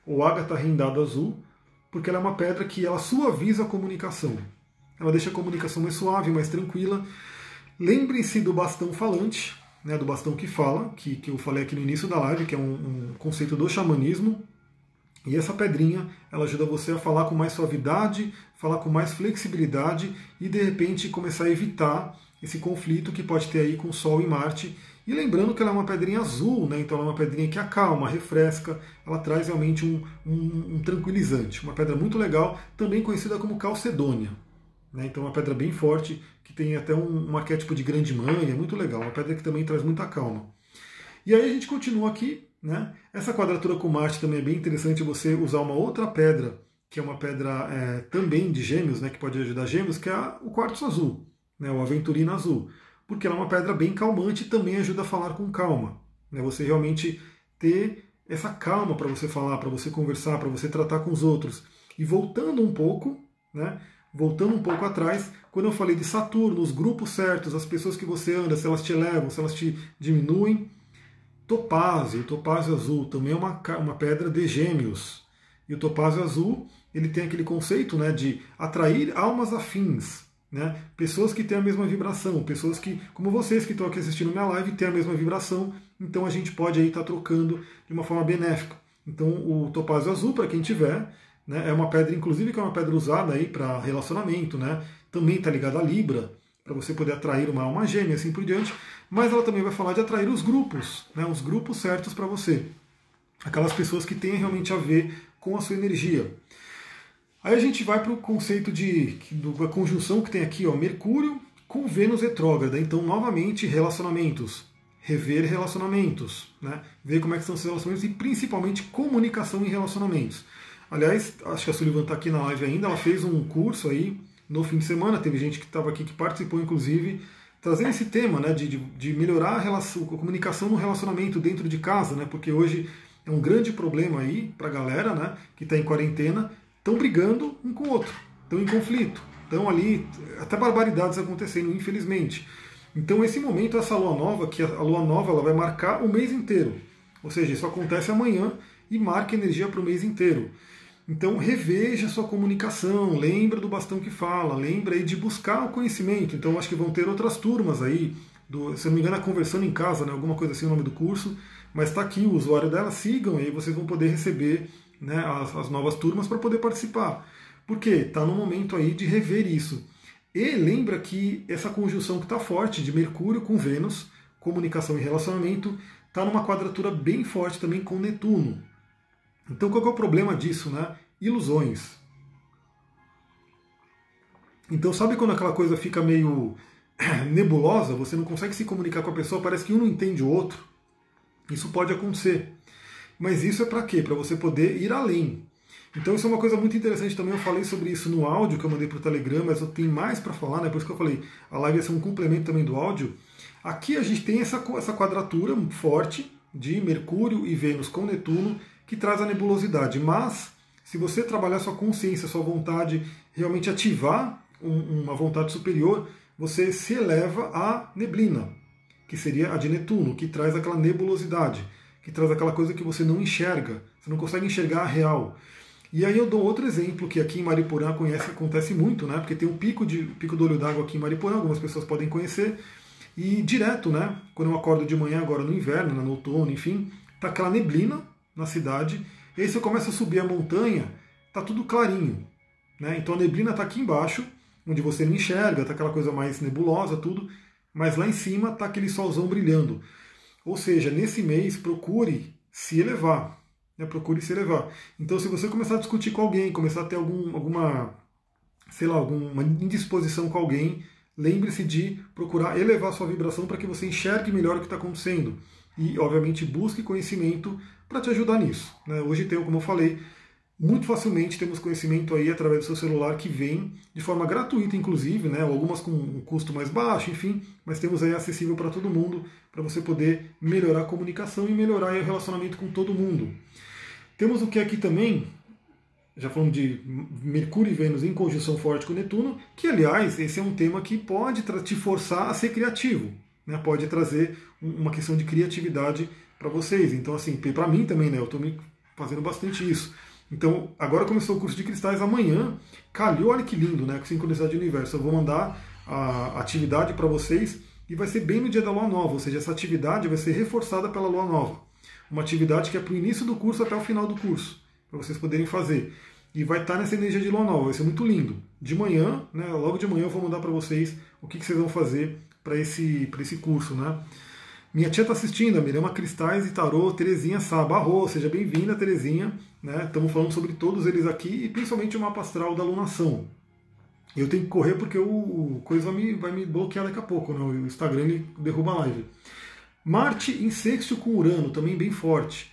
ou Agatha Rendado Azul, porque ela é uma pedra que ela suaviza a comunicação. Ela deixa a comunicação mais suave, mais tranquila. Lembre-se do bastão falante, né, do bastão que fala, que, que eu falei aqui no início da live, que é um, um conceito do xamanismo. E essa pedrinha, ela ajuda você a falar com mais suavidade, falar com mais flexibilidade e de repente começar a evitar esse conflito que pode ter aí com Sol e Marte. E lembrando que ela é uma pedrinha azul, né? então ela é uma pedrinha que acalma, refresca, ela traz realmente um, um, um tranquilizante. Uma pedra muito legal, também conhecida como calcedônia. Né? Então, uma pedra bem forte, que tem até um, um arquétipo de grande mãe, é muito legal. Uma pedra que também traz muita calma. E aí a gente continua aqui. Né? Essa quadratura com Marte também é bem interessante você usar uma outra pedra, que é uma pedra é, também de gêmeos, né, que pode ajudar gêmeos, que é o quartzo azul, né, o aventurina azul. Porque ela é uma pedra bem calmante e também ajuda a falar com calma. Né? Você realmente ter essa calma para você falar, para você conversar, para você tratar com os outros. E voltando um pouco, né, voltando um pouco atrás, quando eu falei de Saturno, os grupos certos, as pessoas que você anda, se elas te elevam, se elas te diminuem. Topázio, o topázio azul também é uma, uma pedra de gêmeos. E o topázio azul, ele tem aquele conceito né, de atrair almas afins, né? pessoas que têm a mesma vibração, pessoas que, como vocês que estão aqui assistindo minha live, têm a mesma vibração, então a gente pode aí estar tá trocando de uma forma benéfica. Então o topázio azul, para quem tiver, né? É uma pedra, inclusive, que é uma pedra usada aí para relacionamento, né? Também está ligada à Libra, para você poder atrair uma alma gêmea, assim por diante. Mas ela também vai falar de atrair os grupos, né? Os grupos certos para você. Aquelas pessoas que têm realmente a ver com a sua energia. Aí a gente vai para o conceito de da conjunção que tem aqui, ó, Mercúrio com Vênus retrógrada. Então, novamente, relacionamentos. Rever relacionamentos, né? ver como é que são os relacionamentos e principalmente comunicação em relacionamentos. Aliás, acho que a Sullivan está aqui na live ainda, ela fez um curso aí no fim de semana, teve gente que estava aqui que participou, inclusive, trazendo esse tema né, de, de, de melhorar a, relação, a comunicação no relacionamento dentro de casa, né, porque hoje é um grande problema aí para a galera né, que está em quarentena, estão brigando um com o outro, estão em conflito, estão ali, até barbaridades acontecendo, infelizmente. Então esse momento, essa lua nova, que a lua nova ela vai marcar o mês inteiro, ou seja, isso acontece amanhã e marca energia para o mês inteiro. Então reveja sua comunicação, lembra do bastão que fala, lembra aí de buscar o conhecimento. Então acho que vão ter outras turmas aí, do, se não me engano, é conversando em casa, né, alguma coisa assim o nome do curso, mas está aqui o usuário dela, sigam aí, vocês vão poder receber né, as, as novas turmas para poder participar. Porque está no momento aí de rever isso. E lembra que essa conjunção que está forte de Mercúrio com Vênus, comunicação e relacionamento, está numa quadratura bem forte também com Netuno. Então qual é o problema disso, né? Ilusões. Então sabe quando aquela coisa fica meio nebulosa, você não consegue se comunicar com a pessoa, parece que um não entende o outro. Isso pode acontecer. Mas isso é para quê? Para você poder ir além. Então isso é uma coisa muito interessante também. Eu falei sobre isso no áudio que eu mandei para o Telegram, mas eu tenho mais para falar, né? Por isso que eu falei, a live ia ser um complemento também do áudio. Aqui a gente tem essa, essa quadratura forte de Mercúrio e Vênus com Netuno que traz a nebulosidade. Mas, se você trabalhar sua consciência, sua vontade, realmente ativar um, uma vontade superior, você se eleva à neblina, que seria a de Netuno, que traz aquela nebulosidade, que traz aquela coisa que você não enxerga, você não consegue enxergar a real. E aí eu dou outro exemplo que aqui em Mariporã conhece, acontece muito, né? Porque tem um pico de pico do olho d'água aqui em Mariporã, algumas pessoas podem conhecer. E direto, né? Quando eu acordo de manhã agora no inverno, no outono, enfim, tá aquela neblina na cidade. E aí você começa a subir a montanha, tá tudo clarinho. Né? Então a neblina está aqui embaixo, onde você não enxerga, tá aquela coisa mais nebulosa, tudo. Mas lá em cima tá aquele solzão brilhando. Ou seja, nesse mês procure se elevar. Né? Procure se elevar. Então se você começar a discutir com alguém, começar a ter algum, alguma, sei lá, alguma indisposição com alguém, lembre-se de procurar elevar sua vibração para que você enxergue melhor o que está acontecendo. E, obviamente, busque conhecimento para te ajudar nisso. Né? Hoje tem, como eu falei, muito facilmente temos conhecimento aí através do seu celular que vem de forma gratuita, inclusive, né? Algumas com um custo mais baixo, enfim, mas temos aí acessível para todo mundo, para você poder melhorar a comunicação e melhorar o relacionamento com todo mundo. Temos o que aqui também, já falamos de Mercúrio e Vênus em conjunção forte com Netuno, que aliás, esse é um tema que pode te forçar a ser criativo, né? pode trazer uma questão de criatividade para vocês. Então, assim, para mim também, né? Eu estou me fazendo bastante isso. Então, agora começou o curso de cristais amanhã. Calhou, olha que lindo, né? Com sincronicidade do universo. Eu vou mandar a atividade para vocês e vai ser bem no dia da lua nova, ou seja, essa atividade vai ser reforçada pela lua nova. Uma atividade que é para o início do curso até o final do curso, para vocês poderem fazer. E vai estar nessa energia de lua nova, vai ser muito lindo. De manhã, né, logo de manhã eu vou mandar para vocês o que, que vocês vão fazer para esse, esse curso, né? Minha tia está assistindo, a Mirama Cristais e Tarô, Terezinha Saba. Arro, seja bem-vinda, Terezinha. Né? Estamos falando sobre todos eles aqui e principalmente o mapa astral da alunação. Eu tenho que correr porque o coisa vai me, vai me bloquear daqui a pouco, né? o Instagram derruba a live. Marte em sexto com Urano, também bem forte.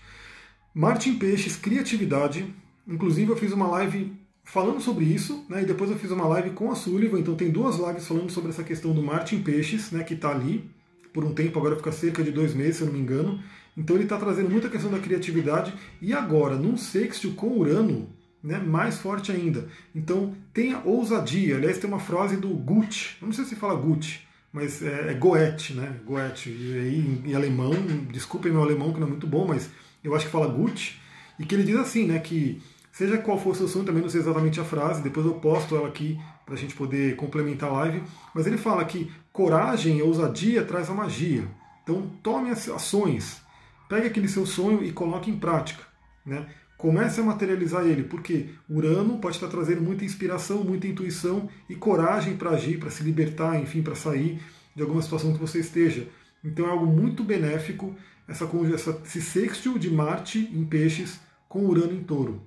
Marte em peixes, criatividade. Inclusive eu fiz uma live falando sobre isso, né? E depois eu fiz uma live com a Sullivan, então tem duas lives falando sobre essa questão do Marte em peixes, né? Que está ali por um tempo, agora fica cerca de dois meses, se eu não me engano. Então ele está trazendo muita questão da criatividade e agora, num sextil com Urano, né, mais forte ainda. Então tenha ousadia. Aliás, tem uma frase do Goethe, não sei se fala Goethe, mas é, é Goethe, né? Goethe. E em, em alemão, desculpem meu alemão que não é muito bom, mas eu acho que fala Goethe, e que ele diz assim, né, que seja qual for o seu sonho, também não sei exatamente a frase, depois eu posto ela aqui para a gente poder complementar a live, mas ele fala que coragem e ousadia traz a magia. Então tome ações, pegue aquele seu sonho e coloque em prática. Né? Comece a materializar ele, porque Urano pode estar trazendo muita inspiração, muita intuição e coragem para agir, para se libertar, enfim, para sair de alguma situação que você esteja. Então é algo muito benéfico essa, essa, esse sextil de Marte em peixes com Urano em touro.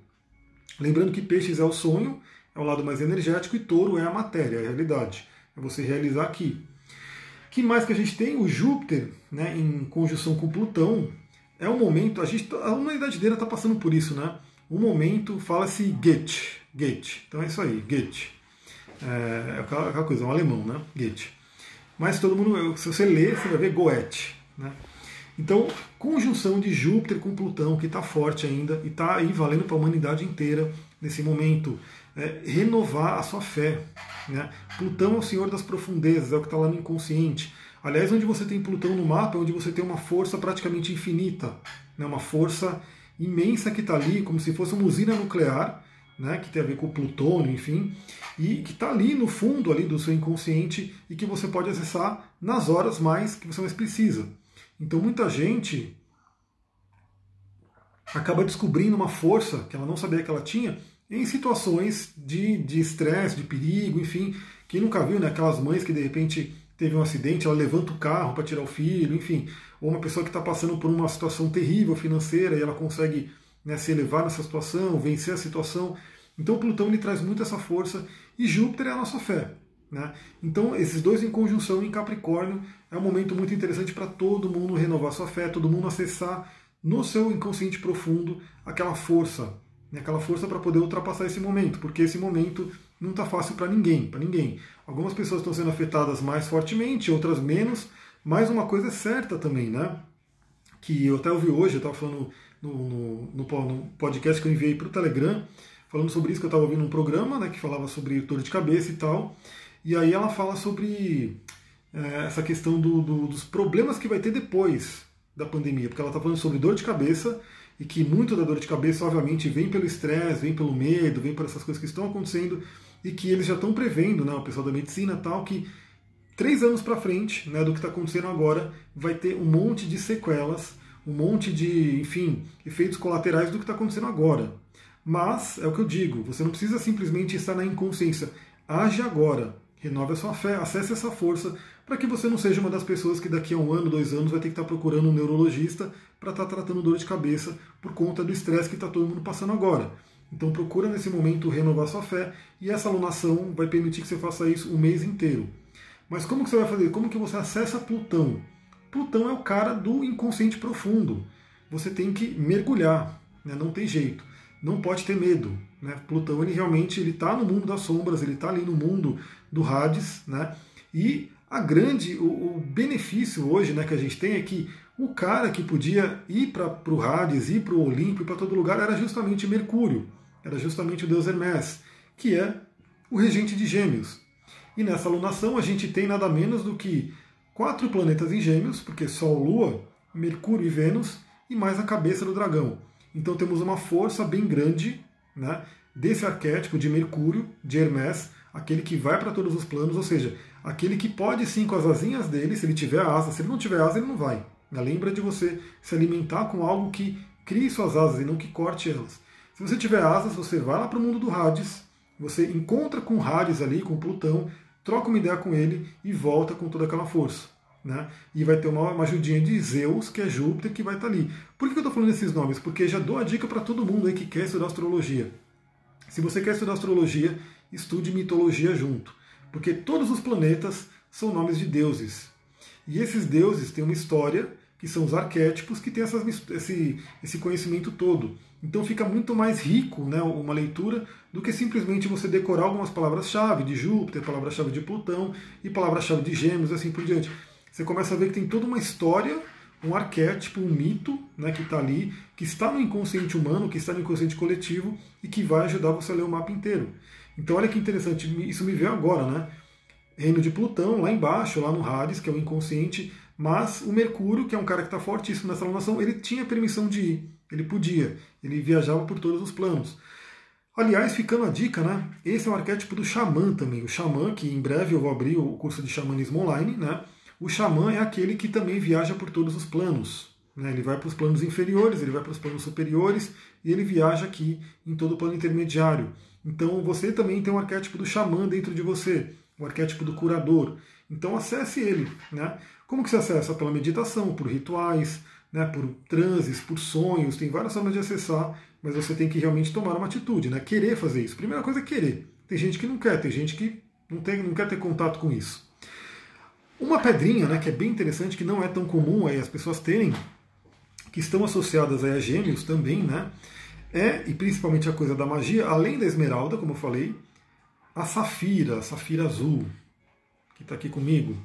Lembrando que peixes é o sonho é o lado mais energético e touro é a matéria, é a realidade. É você realizar aqui. Que mais que a gente tem? O Júpiter, né, em conjunção com Plutão, é um momento, a, gente, a humanidade inteira está passando por isso, né? Um momento, fala-se Goethe, Goethe. Então é isso aí, Goethe. É, é aquela, aquela coisa, é um alemão, né? Goethe. Mas todo mundo, se você ler, você vai ver Goethe, né? Então, conjunção de Júpiter com Plutão, que está forte ainda e está aí valendo para a humanidade inteira nesse momento é, renovar a sua fé. Né? Plutão é o senhor das profundezas, é o que está lá no inconsciente. Aliás, onde você tem Plutão no mapa é onde você tem uma força praticamente infinita, né? uma força imensa que está ali, como se fosse uma usina nuclear, né? que tem a ver com o plutônio, enfim, e que está ali no fundo ali do seu inconsciente e que você pode acessar nas horas mais que você mais precisa. Então muita gente acaba descobrindo uma força que ela não sabia que ela tinha em situações de estresse, de, de perigo, enfim. Quem nunca viu, né? Aquelas mães que de repente teve um acidente, ela levanta o carro para tirar o filho, enfim. Ou uma pessoa que está passando por uma situação terrível financeira e ela consegue né, se elevar nessa situação, vencer a situação. Então Plutão ele traz muito essa força e Júpiter é a nossa fé. Né? Então esses dois em conjunção em Capricórnio é um momento muito interessante para todo mundo renovar sua fé, todo mundo acessar no seu inconsciente profundo aquela força, né, aquela força para poder ultrapassar esse momento, porque esse momento não está fácil para ninguém, para ninguém. Algumas pessoas estão sendo afetadas mais fortemente, outras menos, mas uma coisa é certa também, né? Que eu até ouvi hoje, eu estava falando no, no, no, podcast que eu enviei para o Telegram, falando sobre isso, que eu estava ouvindo um programa né, que falava sobre dor de cabeça e tal, e aí ela fala sobre é, essa questão do, do, dos problemas que vai ter depois da pandemia, porque ela está falando sobre dor de cabeça e que muito da dor de cabeça, obviamente, vem pelo estresse, vem pelo medo, vem por essas coisas que estão acontecendo e que eles já estão prevendo, né, o pessoal da medicina tal, que três anos para frente né, do que está acontecendo agora vai ter um monte de sequelas, um monte de, enfim, efeitos colaterais do que está acontecendo agora. Mas, é o que eu digo, você não precisa simplesmente estar na inconsciência. Age agora, renove a sua fé, acesse essa força, para que você não seja uma das pessoas que daqui a um ano, dois anos vai ter que estar tá procurando um neurologista para estar tá tratando dor de cabeça por conta do estresse que está todo mundo passando agora. Então procura nesse momento renovar sua fé e essa alunação vai permitir que você faça isso o mês inteiro. Mas como que você vai fazer? Como que você acessa Plutão? Plutão é o cara do inconsciente profundo. Você tem que mergulhar, né? não tem jeito. não pode ter medo. Né? Plutão ele realmente ele está no mundo das sombras, ele está ali no mundo do Hades, né? E a grande, o, o, benefício hoje né, que a gente tem é que o cara que podia ir para o Hades, ir para o Olimpo, para todo lugar, era justamente Mercúrio, era justamente o deus Hermes, que é o regente de Gêmeos. E nessa alunação a gente tem nada menos do que quatro planetas em Gêmeos, porque Sol, Lua, Mercúrio e Vênus, e mais a cabeça do dragão. Então temos uma força bem grande né, desse arquétipo de Mercúrio, de Hermes, aquele que vai para todos os planos, ou seja, aquele que pode sim com as asinhas dele, se ele tiver asa, se ele não tiver asa, ele não vai. Lembra de você se alimentar com algo que crie suas asas e não que corte elas. Se você tiver asas, você vai lá para o mundo do Hades, você encontra com Hades ali, com Plutão, troca uma ideia com ele e volta com toda aquela força. Né? E vai ter uma, uma ajudinha de Zeus, que é Júpiter, que vai estar tá ali. Por que eu estou falando esses nomes? Porque já dou a dica para todo mundo aí que quer estudar astrologia. Se você quer estudar astrologia, estude mitologia junto. Porque todos os planetas são nomes de deuses. E esses deuses têm uma história, que são os arquétipos, que têm essas, esse, esse conhecimento todo. Então fica muito mais rico né, uma leitura do que simplesmente você decorar algumas palavras-chave de Júpiter, palavra-chave de Plutão e palavra-chave de Gêmeos, assim por diante. Você começa a ver que tem toda uma história, um arquétipo, um mito né, que está ali, que está no inconsciente humano, que está no inconsciente coletivo e que vai ajudar você a ler o mapa inteiro. Então olha que interessante, isso me veio agora, né? Reino de Plutão, lá embaixo, lá no Hades, que é o inconsciente, mas o Mercúrio, que é um cara que está fortíssimo nessa alunação, ele tinha permissão de ir, ele podia, ele viajava por todos os planos. Aliás, ficando a dica, né? Esse é o arquétipo do xamã também. O xamã, que em breve eu vou abrir o curso de xamanismo online, né? O xamã é aquele que também viaja por todos os planos. Né? Ele vai para os planos inferiores, ele vai para os planos superiores e ele viaja aqui em todo o plano intermediário. Então você também tem um arquétipo do xamã dentro de você, o arquétipo do curador. Então acesse ele. Né? Como que você acessa? Pela meditação, por rituais, né? por transes, por sonhos, tem várias formas de acessar, mas você tem que realmente tomar uma atitude, né? querer fazer isso. Primeira coisa é querer. Tem gente que não quer, tem gente que não, tem, não quer ter contato com isso. Uma pedrinha, né, que é bem interessante, que não é tão comum aí as pessoas terem, que estão associadas aí a gêmeos também, né, é, e principalmente a coisa da magia, além da esmeralda, como eu falei, a safira, a safira azul, que está aqui comigo.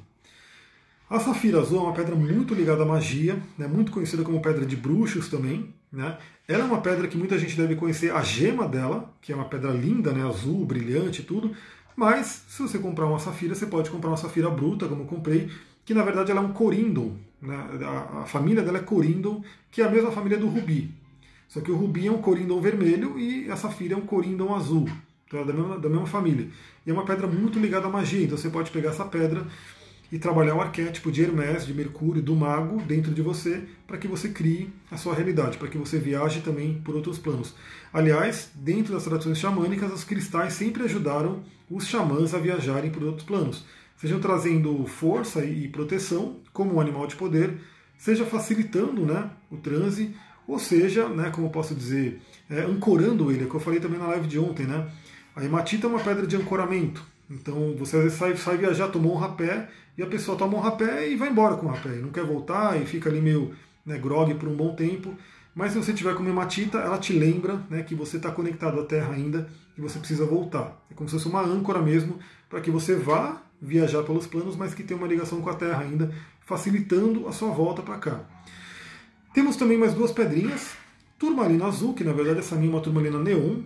A safira azul é uma pedra muito ligada à magia, né, muito conhecida como pedra de bruxos também. Né? Ela é uma pedra que muita gente deve conhecer a gema dela, que é uma pedra linda, né, azul, brilhante e tudo. Mas se você comprar uma safira, você pode comprar uma safira bruta, como eu comprei, que na verdade ela é um corindon. Né? A, família dela é corindon, que é a mesma família do rubi. Só que o rubi é um corindon vermelho e a safira é um corindon azul. Então é da mesma, da mesma família. E é uma pedra muito ligada à magia. Então você pode pegar essa pedra e trabalhar o arquétipo de Hermes, de Mercúrio, do mago dentro de você, para que você crie a sua realidade, para que você viaje também por outros planos. Aliás, dentro das tradições xamânicas, os cristais sempre ajudaram os xamãs a viajarem por outros planos, sejam trazendo força e proteção como um animal de poder, seja facilitando né, o transe ou seja, né, como eu posso dizer, é, ancorando ele, é que eu falei também na live de ontem, né? A hematita é uma pedra de ancoramento. Então você às vezes sai, sai viajar, tomou um rapé, e a pessoa toma um rapé e vai embora com o rapé, não quer voltar e fica ali meio né, grog por um bom tempo. Mas se você tiver com hematita, ela te lembra né, que você está conectado à Terra ainda e você precisa voltar. É como se fosse uma âncora mesmo, para que você vá viajar pelos planos, mas que tenha uma ligação com a Terra ainda, facilitando a sua volta para cá. Temos também mais duas pedrinhas. Turmalina azul, que na verdade essa minha é uma turmalina neon,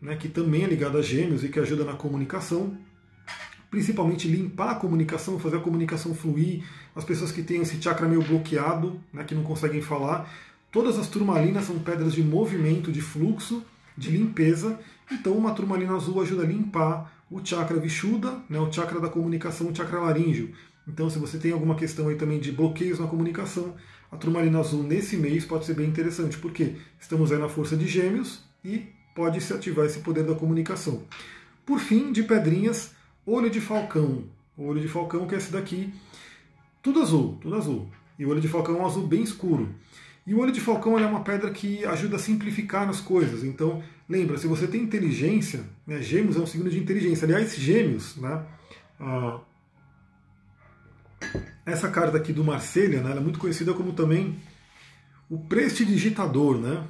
né, que também é ligada a gêmeos e que ajuda na comunicação. Principalmente limpar a comunicação, fazer a comunicação fluir. As pessoas que têm esse chakra meio bloqueado, né, que não conseguem falar. Todas as turmalinas são pedras de movimento, de fluxo, de limpeza. Então uma turmalina azul ajuda a limpar o chakra vishuda, né, o chakra da comunicação, o chakra laríngeo. Então se você tem alguma questão aí também de bloqueios na comunicação, a turmalina azul nesse mês pode ser bem interessante, porque estamos aí na força de gêmeos e pode se ativar esse poder da comunicação. Por fim, de pedrinhas, olho de falcão. O olho de falcão que é esse daqui, tudo azul, tudo azul. E o olho de falcão é um azul bem escuro. E o olho de falcão é uma pedra que ajuda a simplificar as coisas. Então, lembra, se você tem inteligência, né, gêmeos é um signo de inteligência. Aliás, gêmeos, né, essa carta aqui do Marselha, né, é muito conhecida como também o prestidigitador. Né?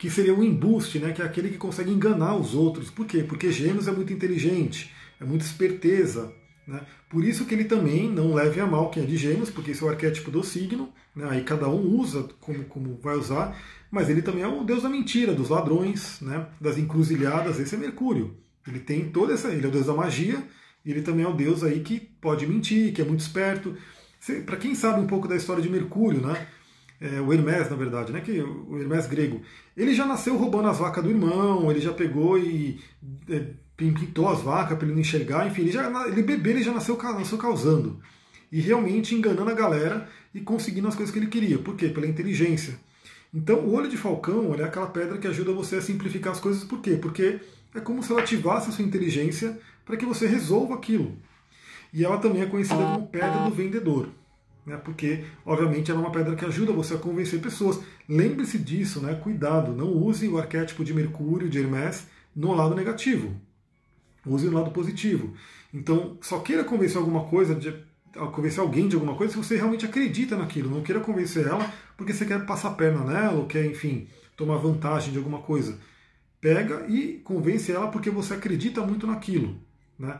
Que seria o embuste, né, que é aquele que consegue enganar os outros. Por quê? Porque Gêmeos é muito inteligente, é muito esperteza. Né? Por isso que ele também não leve a mal quem é de Gêmeos, porque esse é o arquétipo do signo, né? aí cada um usa como, como vai usar, mas ele também é o deus da mentira, dos ladrões, né? das encruzilhadas, esse é Mercúrio. Ele tem toda essa. Ele é o deus da magia, e ele também é o deus aí que pode mentir, que é muito esperto. Para quem sabe um pouco da história de Mercúrio, né? É, o Hermes, na verdade, né, que o Hermes grego, ele já nasceu roubando as vacas do irmão, ele já pegou e é, pintou as vacas para ele não enxergar, enfim, ele, já, ele bebê ele já nasceu, nasceu causando. E realmente enganando a galera e conseguindo as coisas que ele queria. Por quê? Pela inteligência. Então, o olho de falcão é aquela pedra que ajuda você a simplificar as coisas. Por quê? Porque é como se ela ativasse a sua inteligência para que você resolva aquilo. E ela também é conhecida como pedra do vendedor né? porque, obviamente, ela é uma pedra que ajuda você a convencer pessoas. Lembre-se disso, né? cuidado, não use o arquétipo de Mercúrio, de Hermes, no lado negativo. Use no lado positivo. Então, só queira convencer alguma coisa, de, convencer alguém de alguma coisa se você realmente acredita naquilo. Não queira convencer ela porque você quer passar a perna nela ou quer, enfim, tomar vantagem de alguma coisa. Pega e convence ela porque você acredita muito naquilo. Né?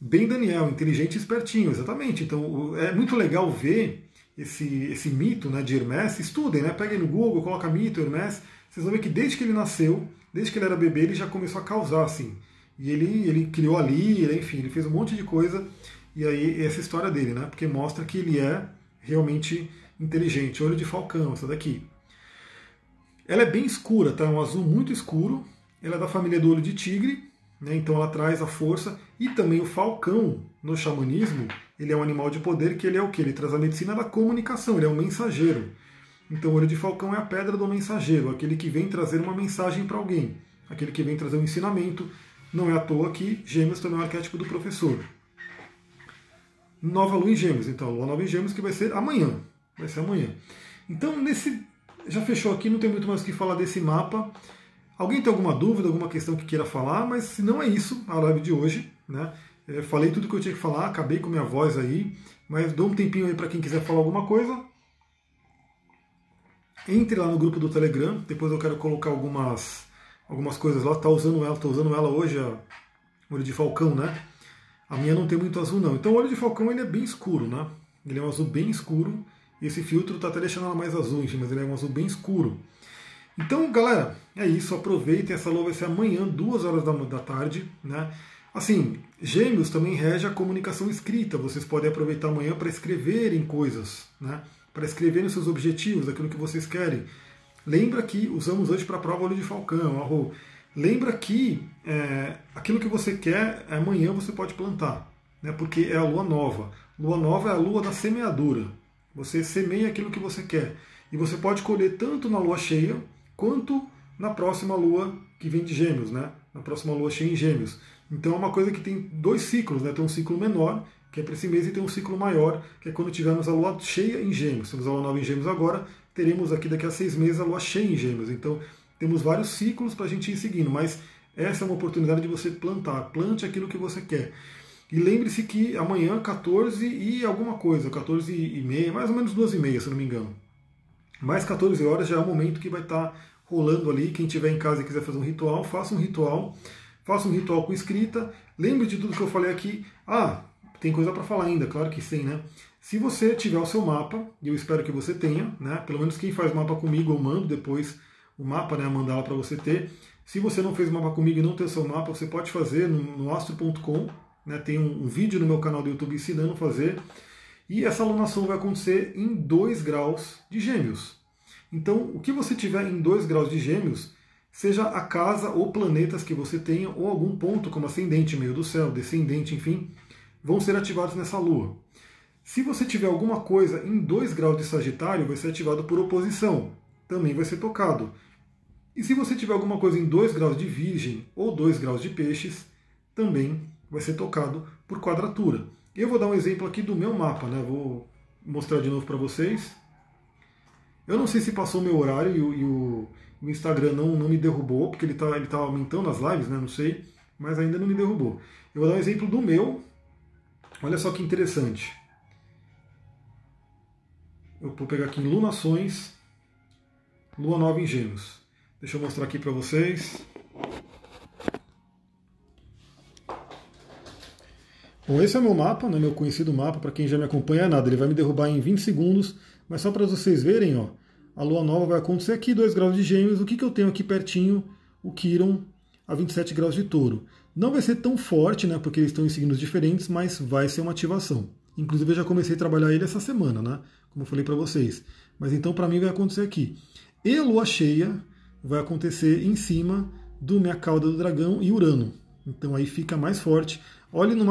Bem Daniel, inteligente e espertinho, exatamente. Então é muito legal ver esse, esse mito né, de Hermes. Estudem, né? Peguem no Google, coloca mito Hermes. Vocês vão ver que desde que ele nasceu, desde que ele era bebê, ele já começou a causar assim. E ele, ele criou a lira, enfim, ele fez um monte de coisa. E aí essa história dele, né? Porque mostra que ele é realmente inteligente. Olho de falcão, essa daqui. Ela é bem escura, tá? É um azul muito escuro. Ela é da família do olho de tigre. Né? Então ela traz a força e também o falcão no xamanismo, ele é um animal de poder que ele é o que? Ele traz a medicina da comunicação, ele é um mensageiro. Então o olho de falcão é a pedra do mensageiro, aquele que vem trazer uma mensagem para alguém, aquele que vem trazer um ensinamento. Não é à toa que Gêmeos também é o arquétipo do professor. Nova lua em Gêmeos, então, lua nova em Gêmeos que vai ser amanhã. Vai ser amanhã. Então, nesse. Já fechou aqui, não tem muito mais o que falar desse mapa. Alguém tem alguma dúvida, alguma questão que queira falar, mas se não é isso a live de hoje, né? É, falei tudo que eu tinha que falar, acabei com minha voz aí, mas dou um tempinho aí para quem quiser falar alguma coisa. Entre lá no grupo do Telegram, depois eu quero colocar algumas algumas coisas lá. Tá usando ela, tô usando ela hoje a olho de falcão, né? A minha não tem muito azul não. Então o olho de falcão ele é bem escuro, né? Ele é um azul bem escuro. Esse filtro tá até deixando ela mais azul, enfim, mas ele é um azul bem escuro. Então, galera, é isso. Aproveitem. Essa lua vai ser amanhã, duas horas da, tarde. Né? Assim, Gêmeos também rege a comunicação escrita. Vocês podem aproveitar amanhã para escreverem coisas, né? para escreverem seus objetivos, aquilo que vocês querem. Lembra que usamos hoje para a prova olho de falcão, arro. Lembra que é, aquilo que você quer, amanhã você pode plantar, né? porque é a lua nova. Lua nova é a lua da semeadura. Você semeia aquilo que você quer. E você pode colher tanto na lua cheia, quanto na próxima lua que vem de Gêmeos, né? Na próxima lua cheia em Gêmeos. Então é uma coisa que tem dois ciclos, né? Tem um ciclo menor, que é para esse mês, e tem um ciclo maior, que é quando tivermos a lua cheia em Gêmeos. Temos a lua nova em Gêmeos agora, teremos aqui daqui a seis meses a lua cheia em Gêmeos. Então temos vários ciclos para a gente ir seguindo, mas essa é uma oportunidade de você plantar. Plante aquilo que você quer. E lembre-se que amanhã, 14 e alguma coisa, 14 e meia, mais ou menos 2 e meia, se não me engano. Mais 14 horas já é o momento que vai estar tá rolando ali. Quem tiver em casa e quiser fazer um ritual, faça um ritual. Faça um ritual com escrita. Lembre de tudo que eu falei aqui. Ah, tem coisa para falar ainda, claro que sim, né? Se você tiver o seu mapa, e eu espero que você tenha, né? Pelo menos quem faz mapa comigo, eu mando depois o mapa, né? Mandar lá para você ter. Se você não fez mapa comigo e não tem o seu mapa, você pode fazer no, no astro.com. Né? Tem um, um, vídeo no meu canal do YouTube ensinando a fazer. E essa alunação vai acontecer em 2 graus de gêmeos. Então, o que você tiver em 2 graus de gêmeos, seja a casa ou planetas que você tenha, ou algum ponto como ascendente, meio do céu, descendente, enfim, vão ser ativados nessa lua. Se você tiver alguma coisa em 2 graus de Sagitário, vai ser ativado por oposição, também vai ser tocado. E se você tiver alguma coisa em 2 graus de Virgem ou 2 graus de Peixes, também vai ser tocado por quadratura. Eu vou dar um exemplo aqui do meu mapa, né? Vou mostrar de novo para vocês. Eu não sei se passou o meu horário e o, e o, Instagram não, não me derrubou, porque ele está ele tá aumentando as lives, né? Não sei, mas ainda não me derrubou. Eu vou dar um exemplo do meu. Olha só que interessante. Eu vou pegar aqui em lunações, lua nova em gêmeos. Deixa eu mostrar aqui para vocês. Bom, esse é meu mapa, né, meu conhecido mapa, para quem já me acompanha é nada, ele vai me derrubar em 20 segundos, mas só para vocês verem, ó, a lua nova vai acontecer aqui, 2 graus de gêmeos, o que, que eu tenho aqui pertinho? O Quiron a 27 graus de touro. Não vai ser tão forte, né, porque eles estão em signos diferentes, mas vai ser uma ativação. Inclusive eu já comecei a trabalhar ele essa semana, né, como eu falei para vocês. Mas então para mim vai acontecer aqui. E a lua cheia vai acontecer em cima do minha cauda do dragão e Urano. Então aí fica mais forte. Olhe numa